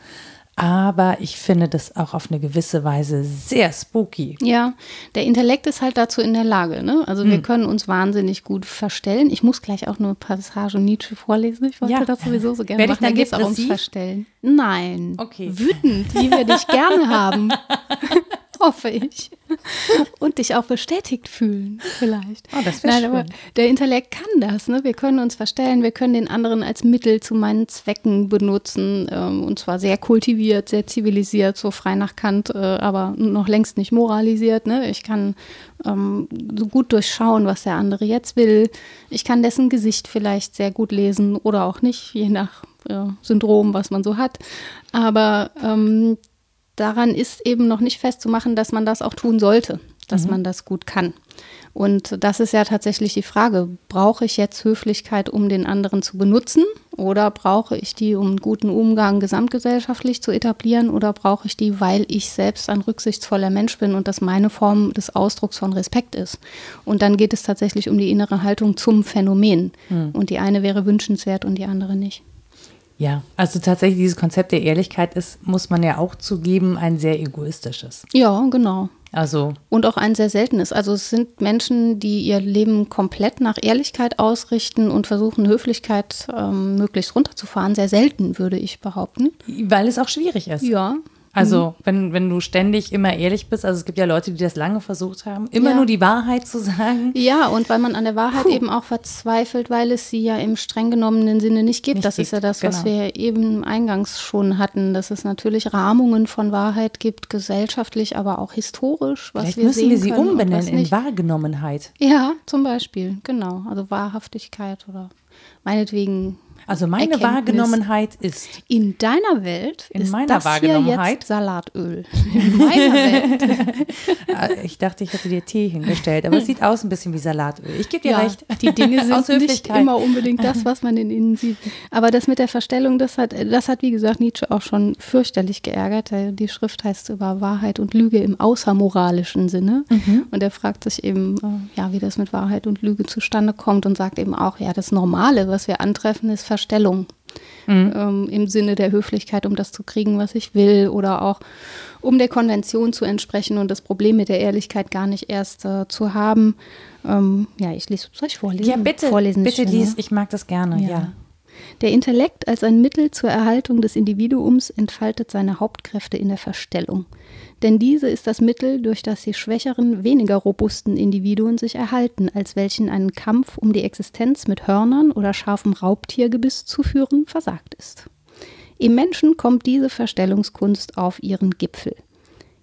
aber ich finde das auch auf eine gewisse Weise sehr spooky. Ja, der Intellekt ist halt dazu in der Lage. Ne? Also wir hm. können uns wahnsinnig gut verstellen. Ich muss gleich auch nur eine Passage Nietzsche vorlesen. Ich wollte ja. das sowieso so gerne Werde machen. Ich dann da geht es auch ums Verstellen. Nein. Okay. Wütend, wie wir dich gerne haben. hoffe ich. Und dich auch bestätigt fühlen, vielleicht. Oh, das Nein, schön. aber der Intellekt kann das. Ne? Wir können uns verstellen, wir können den anderen als Mittel zu meinen Zwecken benutzen. Ähm, und zwar sehr kultiviert, sehr zivilisiert, so frei nach Kant, äh, aber noch längst nicht moralisiert. Ne? Ich kann ähm, so gut durchschauen, was der andere jetzt will. Ich kann dessen Gesicht vielleicht sehr gut lesen oder auch nicht, je nach äh, Syndrom, was man so hat. Aber ähm, daran ist eben noch nicht festzumachen, dass man das auch tun sollte, dass mhm. man das gut kann. Und das ist ja tatsächlich die Frage, brauche ich jetzt Höflichkeit, um den anderen zu benutzen oder brauche ich die, um einen guten Umgang gesamtgesellschaftlich zu etablieren oder brauche ich die, weil ich selbst ein rücksichtsvoller Mensch bin und das meine Form des Ausdrucks von Respekt ist. Und dann geht es tatsächlich um die innere Haltung zum Phänomen. Mhm. Und die eine wäre wünschenswert und die andere nicht. Ja, also tatsächlich dieses Konzept der Ehrlichkeit ist, muss man ja auch zugeben, ein sehr egoistisches. Ja, genau. Also. Und auch ein sehr seltenes. Also es sind Menschen, die ihr Leben komplett nach Ehrlichkeit ausrichten und versuchen, Höflichkeit ähm, möglichst runterzufahren. Sehr selten, würde ich behaupten. Weil es auch schwierig ist. Ja, also, mhm. wenn, wenn du ständig immer ehrlich bist, also es gibt ja Leute, die das lange versucht haben, immer ja. nur die Wahrheit zu sagen. Ja, und weil man an der Wahrheit Puh. eben auch verzweifelt, weil es sie ja im streng genommenen Sinne nicht gibt. Nicht das gibt. ist ja das, genau. was wir eben eingangs schon hatten, dass es natürlich Rahmungen von Wahrheit gibt, gesellschaftlich, aber auch historisch, was Vielleicht wir müssen wir sie umbenennen in Wahrgenommenheit. Ja, zum Beispiel, genau. Also Wahrhaftigkeit oder meinetwegen also meine Erkenntnis. Wahrgenommenheit ist. In deiner Welt in ist meiner das Wahrgenommenheit hier jetzt Salatöl. In meiner Welt. Ich dachte, ich hätte dir Tee hingestellt, aber es sieht aus ein bisschen wie Salatöl. Ich gebe dir ja, recht. Die Dinge sind nicht immer unbedingt das, was man in ihnen sieht. Aber das mit der Verstellung, das hat, das hat wie gesagt Nietzsche auch schon fürchterlich geärgert. Die Schrift heißt über Wahrheit und Lüge im außermoralischen Sinne. Mhm. Und er fragt sich eben, äh, ja, wie das mit Wahrheit und Lüge zustande kommt und sagt eben auch, ja, das Normale, was wir antreffen, ist Verstellung. Mhm. Ähm, im Sinne der Höflichkeit, um das zu kriegen, was ich will, oder auch um der Konvention zu entsprechen und das Problem mit der Ehrlichkeit gar nicht erst äh, zu haben. Ähm, ja, ich lese, soll ich vorlesen? Ja, bitte, vorlesen bitte lies, ich mag das gerne, ja. ja. Der Intellekt als ein Mittel zur Erhaltung des Individuums entfaltet seine Hauptkräfte in der Verstellung. Denn diese ist das Mittel, durch das die schwächeren, weniger robusten Individuen sich erhalten, als welchen einen Kampf um die Existenz mit Hörnern oder scharfem Raubtiergebiss zu führen versagt ist. Im Menschen kommt diese Verstellungskunst auf ihren Gipfel.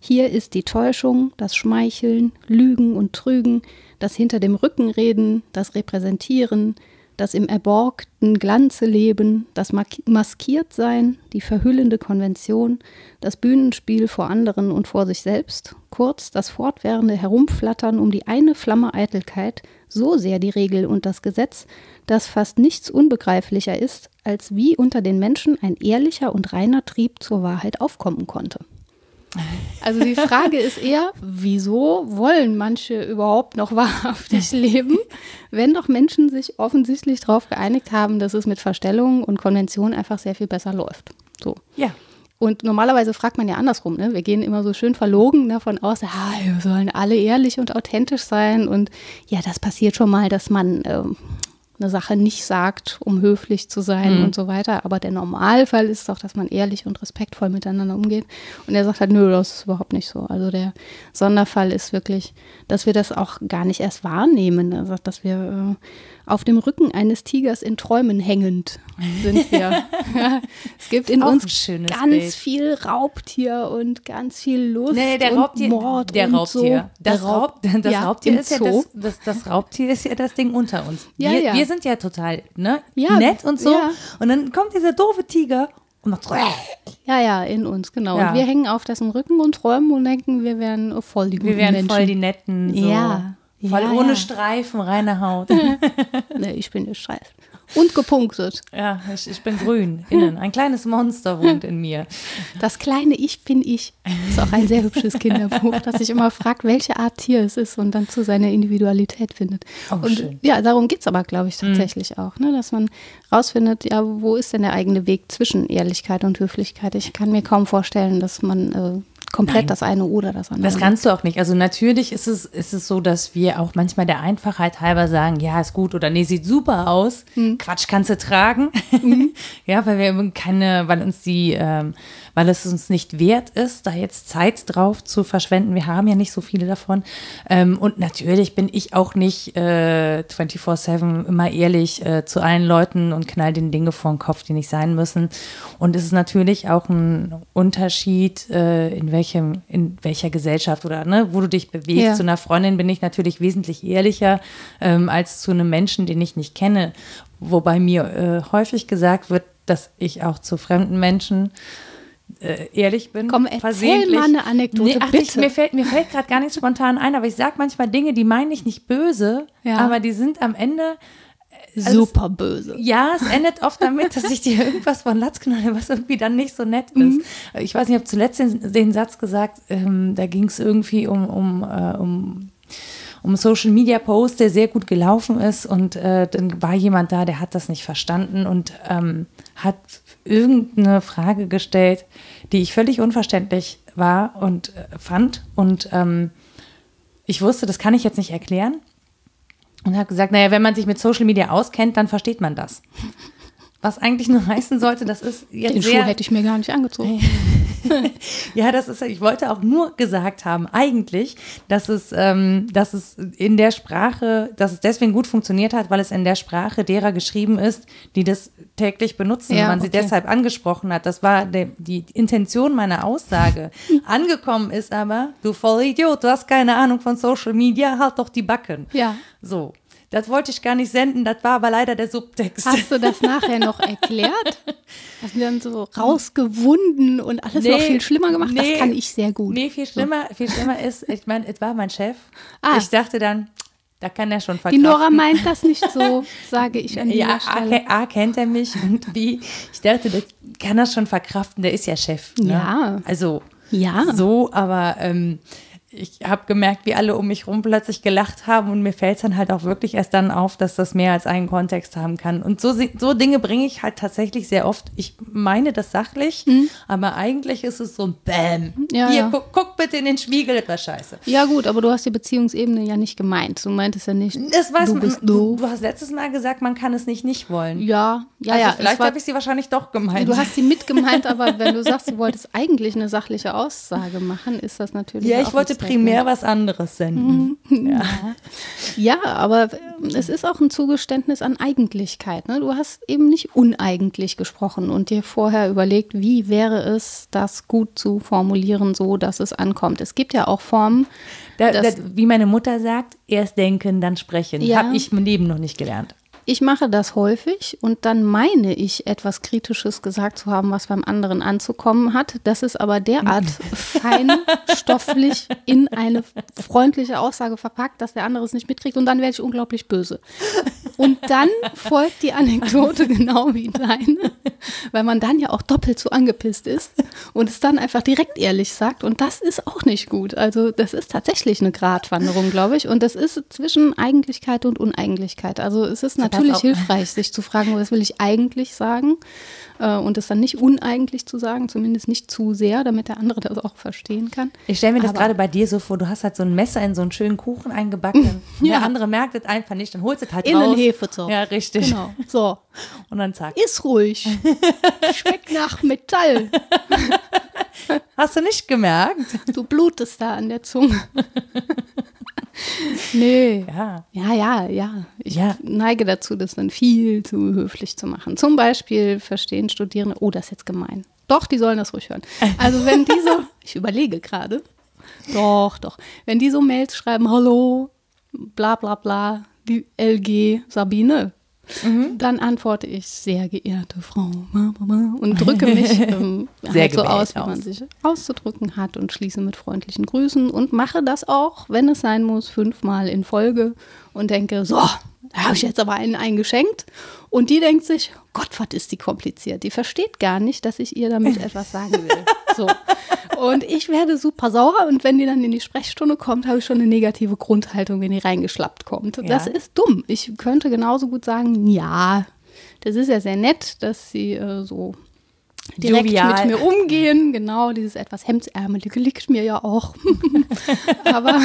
Hier ist die Täuschung, das Schmeicheln, Lügen und Trügen, das hinter dem Rücken reden, das Repräsentieren, das im erborgten Glanze leben, das Maskiertsein, die verhüllende Konvention, das Bühnenspiel vor anderen und vor sich selbst, kurz das fortwährende Herumflattern um die eine Flamme Eitelkeit, so sehr die Regel und das Gesetz, dass fast nichts unbegreiflicher ist, als wie unter den Menschen ein ehrlicher und reiner Trieb zur Wahrheit aufkommen konnte. Also die Frage ist eher, wieso wollen manche überhaupt noch wahrhaftig leben, wenn doch Menschen sich offensichtlich darauf geeinigt haben, dass es mit Verstellungen und Konventionen einfach sehr viel besser läuft. So. Ja. Und normalerweise fragt man ja andersrum. Ne? Wir gehen immer so schön verlogen davon aus, ah, wir sollen alle ehrlich und authentisch sein. Und ja, das passiert schon mal, dass man ähm, eine Sache nicht sagt, um höflich zu sein Mhm. und so weiter. Aber der Normalfall ist doch, dass man ehrlich und respektvoll miteinander umgeht. Und er sagt halt, nö, das ist überhaupt nicht so. Also der Sonderfall ist wirklich, dass wir das auch gar nicht erst wahrnehmen. Er sagt, dass wir äh, auf dem Rücken eines Tigers in Träumen hängend sind wir. es gibt in uns ganz Bild. viel Raubtier und ganz viel Lust Nee, der und Raubtier, Mord der und Raubtier. so. Das, Raub- das ja, Raubtier ist ja das, das, das Raubtier ist ja das Ding unter uns. Ja, wir, ja. wir sind ja total ne, Ja, nett und so. ja. Und dann kommt dieser doofe Tiger und macht Ja, ja, in uns, genau. Ja. Und wir hängen auf dessen Rücken und träumen und denken, wir wären voll die guten wir wären Menschen. voll die netten. So. Ja. Voll ohne. Streifen, reine Haut. nee, ich bin gestreift. Und gepunktet. ja, ich, ich bin grün innen. Ein kleines Monster wohnt in mir. Das kleine Ich bin ich. Ist auch ein sehr hübsches Kinderbuch, das sich immer fragt, welche Art Tier es ist und dann zu seiner Individualität findet. Oh, und schön. ja, darum geht es aber, glaube ich, tatsächlich auch, ne? dass man rausfindet, ja, wo ist denn der eigene Weg zwischen Ehrlichkeit und Höflichkeit? Ich kann mir kaum vorstellen, dass man äh, komplett Nein. das eine oder das andere. Das kannst du auch nicht. Also natürlich ist es, ist es so, dass wir auch manchmal der Einfachheit halber sagen, ja, ist gut oder nee, sieht super aus. Quatsch kannst du tragen. ja, weil wir eben keine, weil uns die, ähm, weil es uns nicht wert ist, da jetzt Zeit drauf zu verschwenden. Wir haben ja nicht so viele davon. Ähm, und natürlich bin ich auch nicht äh, 24-7 immer ehrlich äh, zu allen Leuten und knall den Dinge vor den Kopf, die nicht sein müssen. Und es ist natürlich auch ein Unterschied, äh, in welchem, in welcher Gesellschaft oder ne, wo du dich bewegst. Ja. Zu einer Freundin bin ich natürlich wesentlich ehrlicher ähm, als zu einem Menschen, den ich nicht kenne. Wobei mir äh, häufig gesagt wird, dass ich auch zu fremden Menschen äh, ehrlich bin. Komm, erzähl versehentlich. mal eine Anekdote, ach, Ich, bitte. mir fällt, mir fällt gerade gar nichts spontan ein, aber ich sage manchmal Dinge, die meine ich nicht böse, Ja. aber die sind am Ende Super böse. ja, es endet oft damit, dass ich dir irgendwas von Latz knalle, was irgendwie dann nicht so nett ist. Ich weiß nicht, ich habe zuletzt den, den Satz gesagt, ähm, da ging es irgendwie um, um, äh, um, um Social Media Post, der sehr gut gelaufen ist und äh, dann war jemand da, der hat das nicht verstanden und ähm, hat irgendeine Frage gestellt, die ich völlig unverständlich war und äh, fand und ähm, ich wusste, das kann ich jetzt nicht erklären und habe gesagt, naja, wenn man sich mit Social Media auskennt, dann versteht man das. Was eigentlich nur heißen sollte, das ist jetzt Den Schuh sehr, hätte ich mir gar nicht angezogen. ja, das ist, ich wollte auch nur gesagt haben, eigentlich, dass es, ähm, dass es in der Sprache, dass es deswegen gut funktioniert hat, weil es in der Sprache derer geschrieben ist, die das täglich benutzen, Ja, man sie okay. deshalb angesprochen hat. Das war der, die Intention meiner Aussage. Angekommen ist aber, du voll Idiot, du hast keine Ahnung von Social Media, halt doch die Backen. Ja. So. Das wollte ich gar nicht senden, das war aber leider der Subtext. Hast du das nachher noch erklärt? Hast du dann so rausgewunden und alles noch Nee, viel schlimmer gemacht? nee. das kann ich sehr gut. Nee, viel schlimmer, viel schlimmer ist, ich meine, es war mein Chef. Ah. Ich dachte dann, da kann er schon Die verkraften. Nora meint das nicht so, sage ich an dieser ja, A, Stelle. ke- A, kennt er mich und B, ich dachte, der kann das schon verkraften, der ist ja Chef. Ne? Ja. Also Ja. so, aber ähm, ich habe gemerkt, wie alle um mich rum plötzlich gelacht haben und mir fällt es dann halt auch wirklich erst dann auf, dass das mehr als einen Kontext haben kann. Und so, so Dinge bringe ich halt tatsächlich sehr oft. Ich meine das sachlich, aber eigentlich ist es so ein Bäm. Mhm. Ja, Hier, ja. Guck, guck bitte in den Spiegel, das scheiße. Ja gut, aber du hast die Beziehungsebene ja nicht gemeint. Du meintest ja nicht, Das weiß du man, bist du, du hast letztes Mal gesagt, man kann es nicht nicht wollen. Ja, ja, also ja. Vielleicht habe ich sie wahrscheinlich doch gemeint. Du hast sie mitgemeint, aber wenn du sagst, du wolltest eigentlich eine sachliche Aussage machen, ist das natürlich ja, ich wollte. Primär was anderes senden. Ja. Ja, aber es ist auch ein Zugeständnis an Eigentlichkeit. Ne? Du hast eben nicht uneigentlich gesprochen und dir vorher überlegt, wie wäre es, das gut zu formulieren, so dass es ankommt. Es gibt ja auch Formen. Da, Das- da, wie meine Mutter sagt, erst denken, dann sprechen. Ja. Habe ich im Leben noch nicht gelernt. Ich mache das häufig und dann meine ich, etwas Kritisches gesagt zu haben, was beim anderen anzukommen hat. Das ist aber derart feinstofflich in eine freundliche Aussage verpackt, dass der andere es nicht mitkriegt und dann werde ich unglaublich böse. Und dann folgt die Anekdote genau wie deine, weil man dann ja auch doppelt so angepisst ist und es dann einfach direkt ehrlich sagt und das ist auch nicht gut. Also das ist tatsächlich eine Gratwanderung, glaube ich und das ist zwischen Eigentlichkeit und Uneigentlichkeit. Also es ist natürlich auf. hilfreich, sich zu fragen, was will ich eigentlich sagen äh, und es dann nicht uneigentlich zu sagen, zumindest nicht zu sehr, damit der andere das auch verstehen kann. Ich stelle mir das gerade bei dir so vor, du hast halt so ein Messer in so einen schönen Kuchen eingebacken. Ja. Der andere merkt es einfach nicht, dann holst du es halt Innen raus. Hefezopf. Ja, richtig. Genau. So, Und dann zack. ist ruhig. Schmeckt nach Metall. Hast du nicht gemerkt? Du blutest da an der Zunge. Nee. Ja. Ja, ja, ja. Ich Ja. neige dazu, das dann viel zu höflich zu machen. Zum Beispiel verstehen Studierende, oh, das ist jetzt gemein. Doch, die sollen das ruhig hören. Also wenn die so, ich überlege gerade, doch, doch, wenn die so Mails schreiben, hallo, bla bla bla, die LG Sabine, Mhm. dann antworte ich, sehr geehrte Frau, und drücke mich ähm, halt so aus, wie man aus. sich auszudrücken hat und schließe mit freundlichen Grüßen und mache das auch, wenn es sein muss, fünfmal in Folge und denke, so, da habe ich jetzt aber einen eingeschenkt. Und die denkt sich, Gott, was ist die kompliziert? Die versteht gar nicht, dass ich ihr damit etwas sagen will. So. Und ich werde super sauer und wenn die dann in die Sprechstunde kommt, habe ich schon eine negative Grundhaltung, wenn die reingeschlappt kommt. Das Ja. ist dumm. Ich könnte genauso gut sagen, ja, das ist ja sehr nett, dass sie äh, so direkt Jovial. mit mir umgehen. Genau, dieses etwas Hemdsärmelige liegt mir ja auch. Aber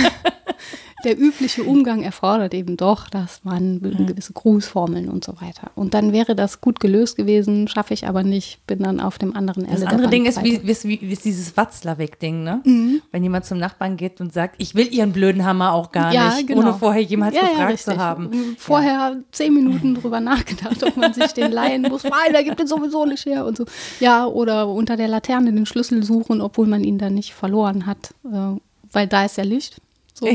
der übliche Umgang erfordert eben doch, dass man gewisse Grußformeln und so weiter. Und dann wäre das gut gelöst gewesen, schaffe ich aber nicht, bin dann auf dem anderen Ende Das der andere Ding ist, wie, ist, wie, ist dieses Watzlawick-Ding, ne? Mhm. Wenn jemand zum Nachbarn geht und sagt, ich will ihren blöden Hammer auch gar Ja, nicht, genau. ohne vorher jemals Ja, ja, gefragt richtig. zu haben. Vorher zehn Minuten drüber nachgedacht, ob man sich den leihen muss. Nein, der gibt den sowieso nicht her und so. Ja, oder unter der Laterne den Schlüssel suchen, obwohl man ihn dann nicht verloren hat, äh, weil da ist ja Licht. So.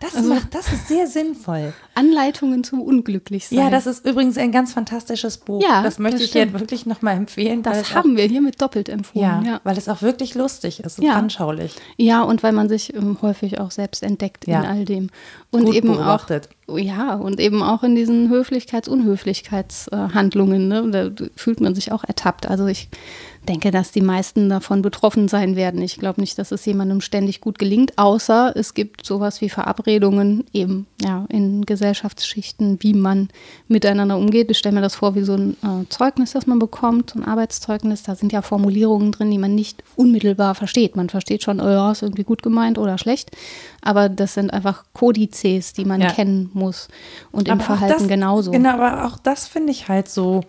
Das, Also- macht, das ist sehr sinnvoll. Anleitungen zum Unglücklichsein. Ja, das ist übrigens ein ganz fantastisches Buch. Ja, das möchte das ich dir stimmt. wirklich nochmal empfehlen. das haben wir hiermit doppelt auch, empfohlen. ja, Ja, weil es auch wirklich lustig ist und Ja. anschaulich. ja und weil man sich ähm, häufig auch selbst entdeckt in all dem. Und Gut eben beobachtet. auch ja, und eben auch in diesen Höflichkeits-Unhöflichkeitshandlungen, ne? Da fühlt man sich auch ertappt. Also ich denke, dass die meisten davon betroffen sein werden. Ich glaube nicht, dass es jemandem ständig gut gelingt, außer es gibt sowas wie Verabredungen eben ja in Gesellschaftsschichten, wie man miteinander umgeht. Ich stelle mir das vor wie so ein äh, Zeugnis, das man bekommt, so ein Arbeitszeugnis. Da sind ja Formulierungen drin, die man nicht unmittelbar versteht. Man versteht schon, oh ja, ist irgendwie gut gemeint oder schlecht, aber das sind einfach Kodizes, die man Ja. kennen muss und im Aber auch Verhalten das, genauso. Genau, aber auch das finde ich halt so,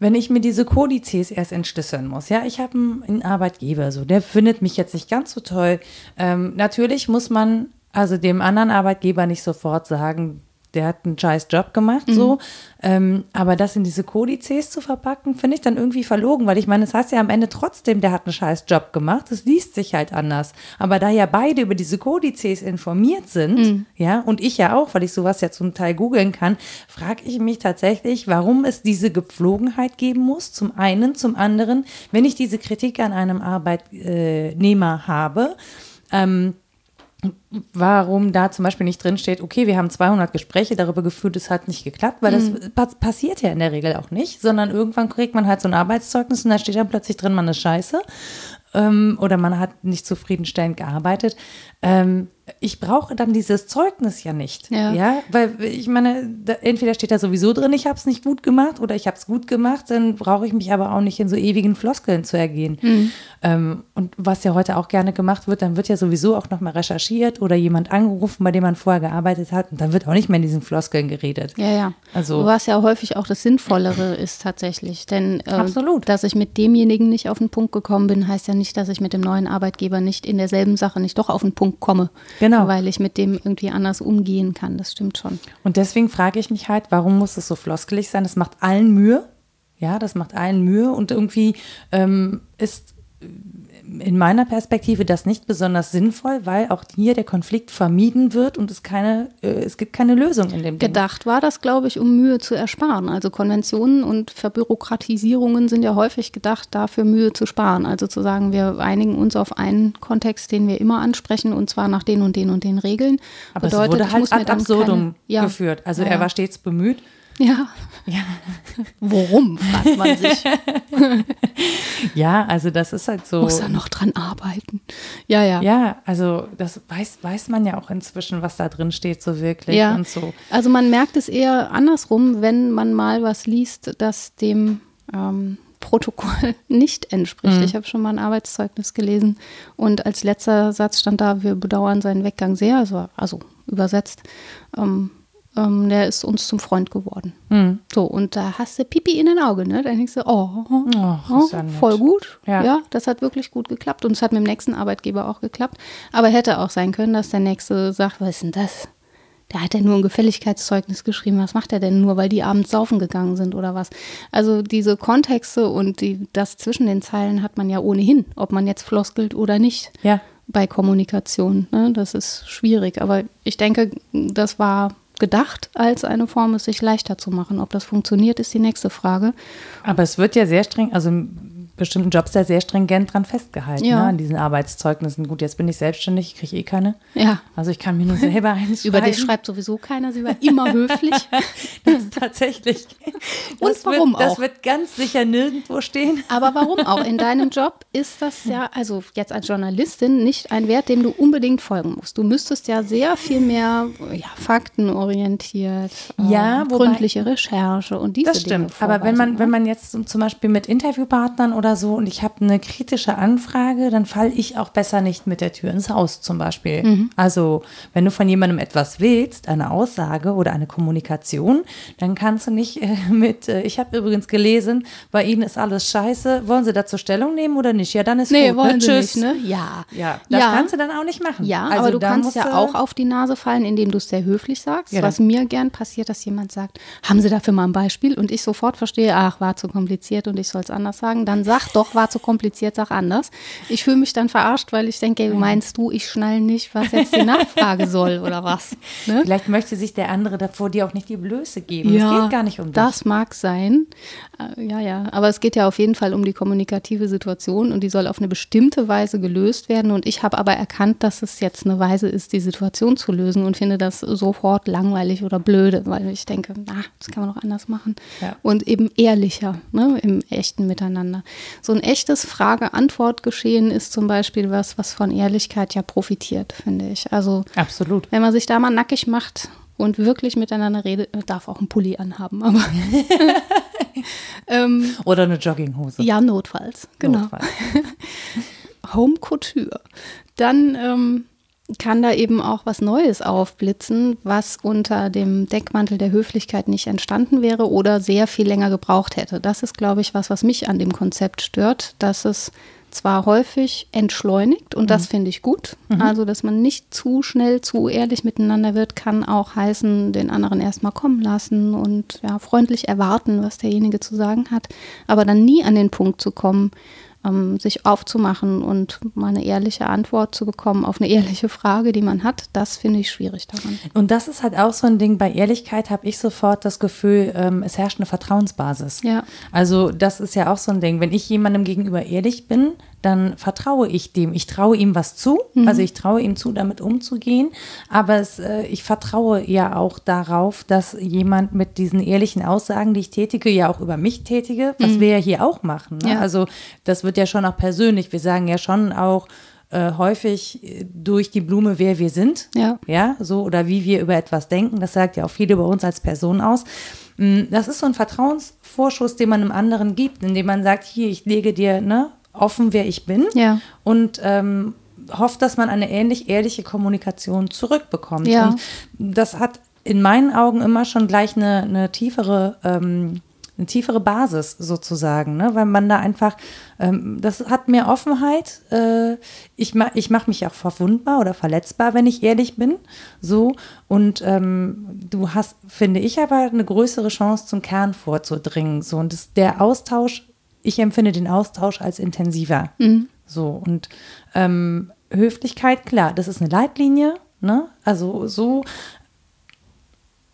wenn ich mir diese Kodizes erst entschlüsseln muss. Ja, ich habe einen, Arbeitgeber, so, der findet mich jetzt nicht ganz so toll. Ähm, natürlich muss man also dem anderen Arbeitgeber nicht sofort sagen, der hat einen scheiß Job gemacht, so. Ähm, aber das in diese Kodizes zu verpacken, finde ich dann irgendwie verlogen, weil ich meine, es heißt ja am Ende trotzdem, der hat einen scheiß Job gemacht. Es liest sich halt anders. Aber da ja beide über diese Kodizes informiert sind, ja, und ich ja auch, weil ich sowas ja zum Teil googeln kann, frage ich mich tatsächlich, warum es diese Gepflogenheit geben muss. Zum einen, zum anderen, wenn ich diese Kritik an einem Arbeitnehmer habe, ähm, warum da zum Beispiel nicht drin steht, okay, wir haben 200 Gespräche darüber geführt, es hat nicht geklappt, weil das pa passiert ja in der Regel auch nicht, sondern irgendwann kriegt man halt so ein Arbeitszeugnis und da steht dann plötzlich drin, man ist scheiße ähm, oder man hat nicht zufriedenstellend gearbeitet. Ähm, ich brauche dann dieses Zeugnis ja nicht, Ja. ja, weil ich meine, entweder steht da sowieso drin, ich habe es nicht gut gemacht oder ich habe es gut gemacht, dann brauche ich mich aber auch nicht in so ewigen Floskeln zu ergehen. Ähm, und was ja heute auch gerne gemacht wird, dann wird ja sowieso auch nochmal recherchiert oder jemand angerufen, bei dem man vorher gearbeitet hat und dann wird auch nicht mehr in diesen Floskeln geredet. Ja, ja. Also- Was ja häufig auch das Sinnvollere ist tatsächlich. Denn äh, Absolut. dass ich mit demjenigen nicht auf den Punkt gekommen bin, heißt ja nicht, dass ich mit dem neuen Arbeitgeber nicht in derselben Sache nicht doch auf den Punkt komme. Genau. Weil ich mit dem irgendwie anders umgehen kann. Das stimmt schon. Und deswegen frage ich mich halt, warum muss es so floskelig sein? Das macht allen Mühe. Ja, das macht allen Mühe und irgendwie ähm, ist in meiner Perspektive das nicht besonders sinnvoll, weil auch hier der Konflikt vermieden wird und es keine, äh, es gibt keine Lösung in dem Ding. Gedacht war das, glaube ich, um Mühe zu ersparen. Also Konventionen und Verbürokratisierungen sind ja häufig gedacht, dafür Mühe zu sparen. Also zu sagen, wir einigen uns auf einen Kontext, den wir immer ansprechen, und zwar nach den und den und den Regeln. Aber Bedeutet, es wurde halt ad absurdum keine, ja, geführt. Also Ja, er war stets bemüht. Ja. Worum, fragt man sich. Ja, also das ist halt so. Muss er noch dran arbeiten. Ja, ja. Ja, also das weiß, weiß man ja auch inzwischen, was da drin steht, so wirklich Ja. und so. Also man merkt es eher andersrum, wenn man mal was liest, das dem, ähm, Protokoll nicht entspricht. Mhm. Ich habe schon mal ein Arbeitszeugnis gelesen und als letzter Satz stand da, wir bedauern seinen Weggang sehr, also, also übersetzt. Ähm, ähm, der ist uns zum Freund geworden. Mhm. So, und da hast du Pipi in den Augen, ne? Da denkst du, oh, oh, oh ja voll gut. Ja. ja. das hat wirklich gut geklappt. Und es hat mit dem nächsten Arbeitgeber auch geklappt. Aber hätte auch sein können, dass der nächste sagt, was ist denn das? Der hat ja nur ein Gefälligkeitszeugnis geschrieben. Was macht er denn nur, weil die abends saufen gegangen sind oder was? Also diese Kontexte und die, das zwischen den Zeilen hat man ja ohnehin, ob man jetzt floskelt oder nicht. Ja. Bei Kommunikation. Ne? Das ist schwierig. Aber ich denke, das war gedacht als eine Form, es sich leichter zu machen. Ob das funktioniert, ist die nächste Frage. Aber es wird ja sehr streng, also bestimmten Jobs ja sehr stringent dran festgehalten, ja. ne, an diesen Arbeitszeugnissen. Gut, jetzt bin ich selbstständig, ich kriege eh keine. Ja. Also ich kann mir nur selber eins Über dich schreibt sowieso keiner, sie war immer höflich. das ist tatsächlich. Und warum wird, auch? Das wird ganz sicher nirgendwo stehen. Aber warum auch? In deinem Job ist das ja, also jetzt als Journalistin, nicht ein Wert, dem du unbedingt folgen musst. Du müsstest ja sehr viel mehr ja, faktenorientiert, ja, äh, gründliche Recherche und diese Das stimmt, Dinge aber wenn man, wenn man jetzt zum Beispiel mit Interviewpartnern oder oder so und ich habe eine kritische Anfrage, dann falle ich auch besser nicht mit der Tür ins Haus zum Beispiel. Mhm. Also wenn du von jemandem etwas willst, eine Aussage oder eine Kommunikation, dann kannst du nicht äh, mit, äh, ich habe übrigens gelesen, bei Ihnen ist alles scheiße, wollen Sie dazu Stellung nehmen oder nicht? Ja, dann ist nee, gut. Ne? Wollen ne? Sie Tschüss. Nicht, ne? Ja. Ja, das ja. kannst du dann auch nicht machen. Ja, also aber du kannst ja auch auf die Nase fallen, indem du es sehr höflich sagst. Ja, was mir gern passiert, dass jemand sagt, haben Sie dafür mal ein Beispiel? Und ich sofort verstehe, ach, war zu kompliziert und ich soll es anders sagen. Dann sag sag doch, war zu kompliziert, sag anders. Ich fühle mich dann verarscht, weil ich denke, meinst du, ich schnall nicht, was jetzt die Nachfrage soll oder was? Ne? Vielleicht möchte sich der andere davor dir auch nicht die Blöße geben. Ja, es geht gar nicht um das. Das mag sein. Äh, ja, ja. Aber es geht ja auf jeden Fall um die kommunikative Situation und die soll auf eine bestimmte Weise gelöst werden. Und ich habe aber erkannt, dass es jetzt eine Weise ist, die Situation zu lösen und finde das sofort langweilig oder blöde, weil ich denke, na, das kann man doch anders machen. Ja. Und eben ehrlicher ne, im echten Miteinander. So ein echtes Frage-Antwort-Geschehen ist zum Beispiel was, was von Ehrlichkeit ja profitiert, finde ich. Also absolut. Wenn man sich da mal nackig macht und wirklich miteinander redet, darf auch ein Pulli anhaben, aber ähm, oder eine Jogginghose. Ja, notfalls, genau. Notfalls. Home Couture. Dann ähm, kann da eben auch was Neues aufblitzen, was unter dem Deckmantel der Höflichkeit nicht entstanden wäre oder sehr viel länger gebraucht hätte. Das ist, glaube ich, was, was mich an dem Konzept stört, dass es zwar häufig entschleunigt und mhm. das finde ich gut. Mhm. Also, dass man nicht zu schnell, zu ehrlich miteinander wird, kann auch heißen, den anderen erstmal kommen lassen und ja, freundlich erwarten, was derjenige zu sagen hat, aber dann nie an den Punkt zu kommen, ähm, sich aufzumachen und mal eine ehrliche Antwort zu bekommen auf eine ehrliche Frage, die man hat, das finde ich schwierig daran. Und das ist halt auch so ein Ding, bei Ehrlichkeit habe ich sofort das Gefühl, ähm, es herrscht eine Vertrauensbasis. Ja. Also das ist ja auch so ein Ding, wenn ich jemandem gegenüber ehrlich bin, dann vertraue ich dem. Ich traue ihm was zu, mhm. also ich traue ihm zu, damit umzugehen, aber es, äh, ich vertraue ja auch darauf, dass jemand mit diesen ehrlichen Aussagen, die ich tätige, ja auch über mich tätige, was mhm. wir ja hier auch machen. Ne? Ja. Also das wird ja schon auch persönlich. Wir sagen ja schon auch, äh, häufig äh, durch die Blume, wer wir sind. Ja. Ja, so oder wie wir über etwas denken. Das sagt ja auch viel über uns als Person aus. Mm, das ist so ein Vertrauensvorschuss, den man einem anderen gibt, indem man sagt, hier, ich lege dir ne, offen, wer ich bin. Ja. Und ähm, hofft, dass man eine ähnlich ehrliche Kommunikation zurückbekommt. Ja. Und das hat in meinen Augen immer schon gleich eine, eine tiefere ähm, eine tiefere Basis sozusagen, ne? weil man da einfach, ähm, das hat mehr Offenheit. Äh, ich ma ich mache mich auch verwundbar oder verletzbar, wenn ich ehrlich bin. So und ähm, du hast, finde ich, aber eine größere Chance zum Kern vorzudringen. So und das, der Austausch ich empfinde den Austausch als intensiver. Mhm. So und ähm, Höflichkeit, klar, das ist eine Leitlinie, ne? Also so,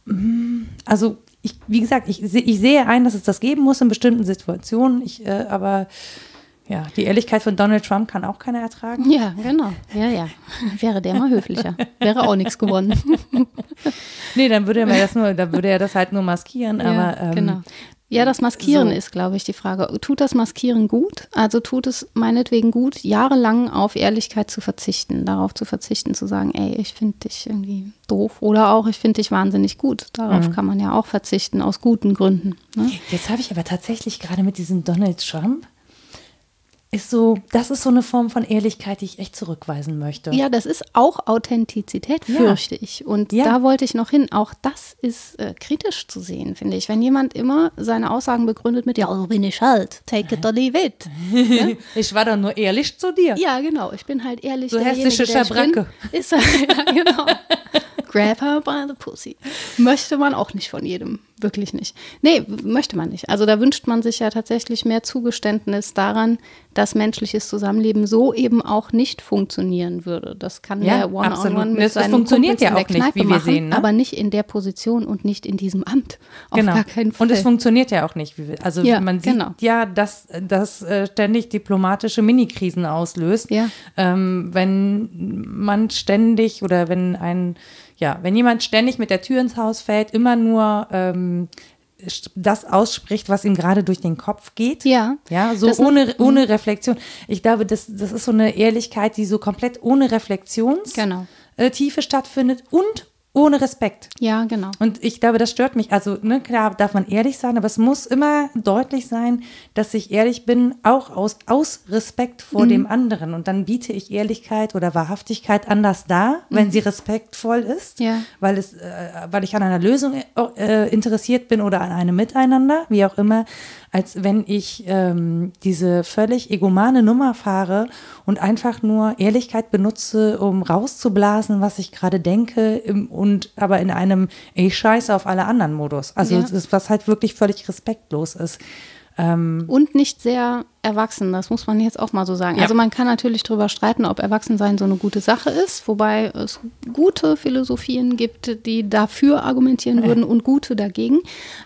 mm, also ich, wie gesagt, ich, ich sehe ein, dass es das geben muss in bestimmten Situationen, ich, äh, aber ja, die Ehrlichkeit von Donald Trump kann auch keiner ertragen. Ja, genau. Ja, ja. Wäre der mal höflicher. Wäre auch nichts gewonnen. nee, dann würde er das nur, dann würde er das halt nur maskieren. Ja, aber ähm, genau. Ja, das Maskieren So. ist, glaube ich, die Frage. Tut das Maskieren gut? Also tut es meinetwegen gut, jahrelang auf Ehrlichkeit zu verzichten, darauf zu verzichten, zu sagen, ey, ich finde dich irgendwie doof oder auch, ich finde dich wahnsinnig gut. Darauf kann man ja auch verzichten, aus guten Gründen. Ne? Jetzt habe ich aber tatsächlich gerade mit diesem Donald Trump, ist so, das ist so eine Form von Ehrlichkeit, die ich echt zurückweisen möchte. Ja, das ist auch Authentizität, Ja. fürchte ich. Und Ja. da wollte ich noch hin. Auch das ist äh, kritisch zu sehen, finde ich. Wenn jemand immer seine Aussagen begründet mit, ja, so bin ich halt, take it or leave it. Ich war doch nur ehrlich zu dir. Ja, genau. Ich bin halt ehrlich. Du bin. Schabracke. Ist er, ja, genau. Grab her by the pussy. Möchte man auch nicht von jedem. Wirklich nicht. Nee, möchte man nicht. Also da wünscht man sich ja tatsächlich mehr Zugeständnis daran, dass menschliches Zusammenleben so eben auch nicht funktionionieren würde. Das kann Ja, der One-on-One absolut. mit Das seinen funktioniert ja auch nicht, wie wir machen, sehen, ne? aber nicht in der Position und nicht in diesem Amt. Auf genau. gar keinen Fall. Und es funktioniert ja auch nicht. wie wir- Also Ja, man sieht genau. ja, dass das äh, ständig diplomatische Minikrisen auslöst. Ja. Ähm, wenn man ständig oder wenn ein, ja, wenn jemand ständig mit der Tür ins Haus fällt, immer nur ähm, das ausspricht, was ihm gerade durch den Kopf geht. Ja. Ja, so Das- Mhm. ohne, ohne Reflexion. Ich glaube, das, das ist so eine Ehrlichkeit, die so komplett ohne Reflexions Genau. äh, Tiefe stattfindet und ohne Respekt. Ja, genau. Und ich glaube, das stört mich. Also, ne, klar darf man ehrlich sein, aber es muss immer deutlich sein, dass ich ehrlich bin, auch aus, aus Respekt vor Mhm. dem anderen. Und dann biete ich Ehrlichkeit oder Wahrhaftigkeit anders dar, wenn sie respektvoll ist, Mhm. Ja. weil, es, äh, weil ich an einer Lösung äh, interessiert bin oder an einem Miteinander, wie auch immer, als wenn ich ähm, diese völlig egomane Nummer fahre und einfach nur Ehrlichkeit benutze, um rauszublasen, was ich gerade denke im, und aber in einem ich scheiße auf alle anderen Modus. Also Ja. das was halt wirklich völlig respektlos ist. Und nicht sehr erwachsen, das muss man jetzt auch mal so sagen. Ja. Also man kann natürlich darüber streiten, ob Erwachsensein so eine gute Sache ist, wobei es gute Philosophien gibt, die dafür argumentieren würden und gute dagegen.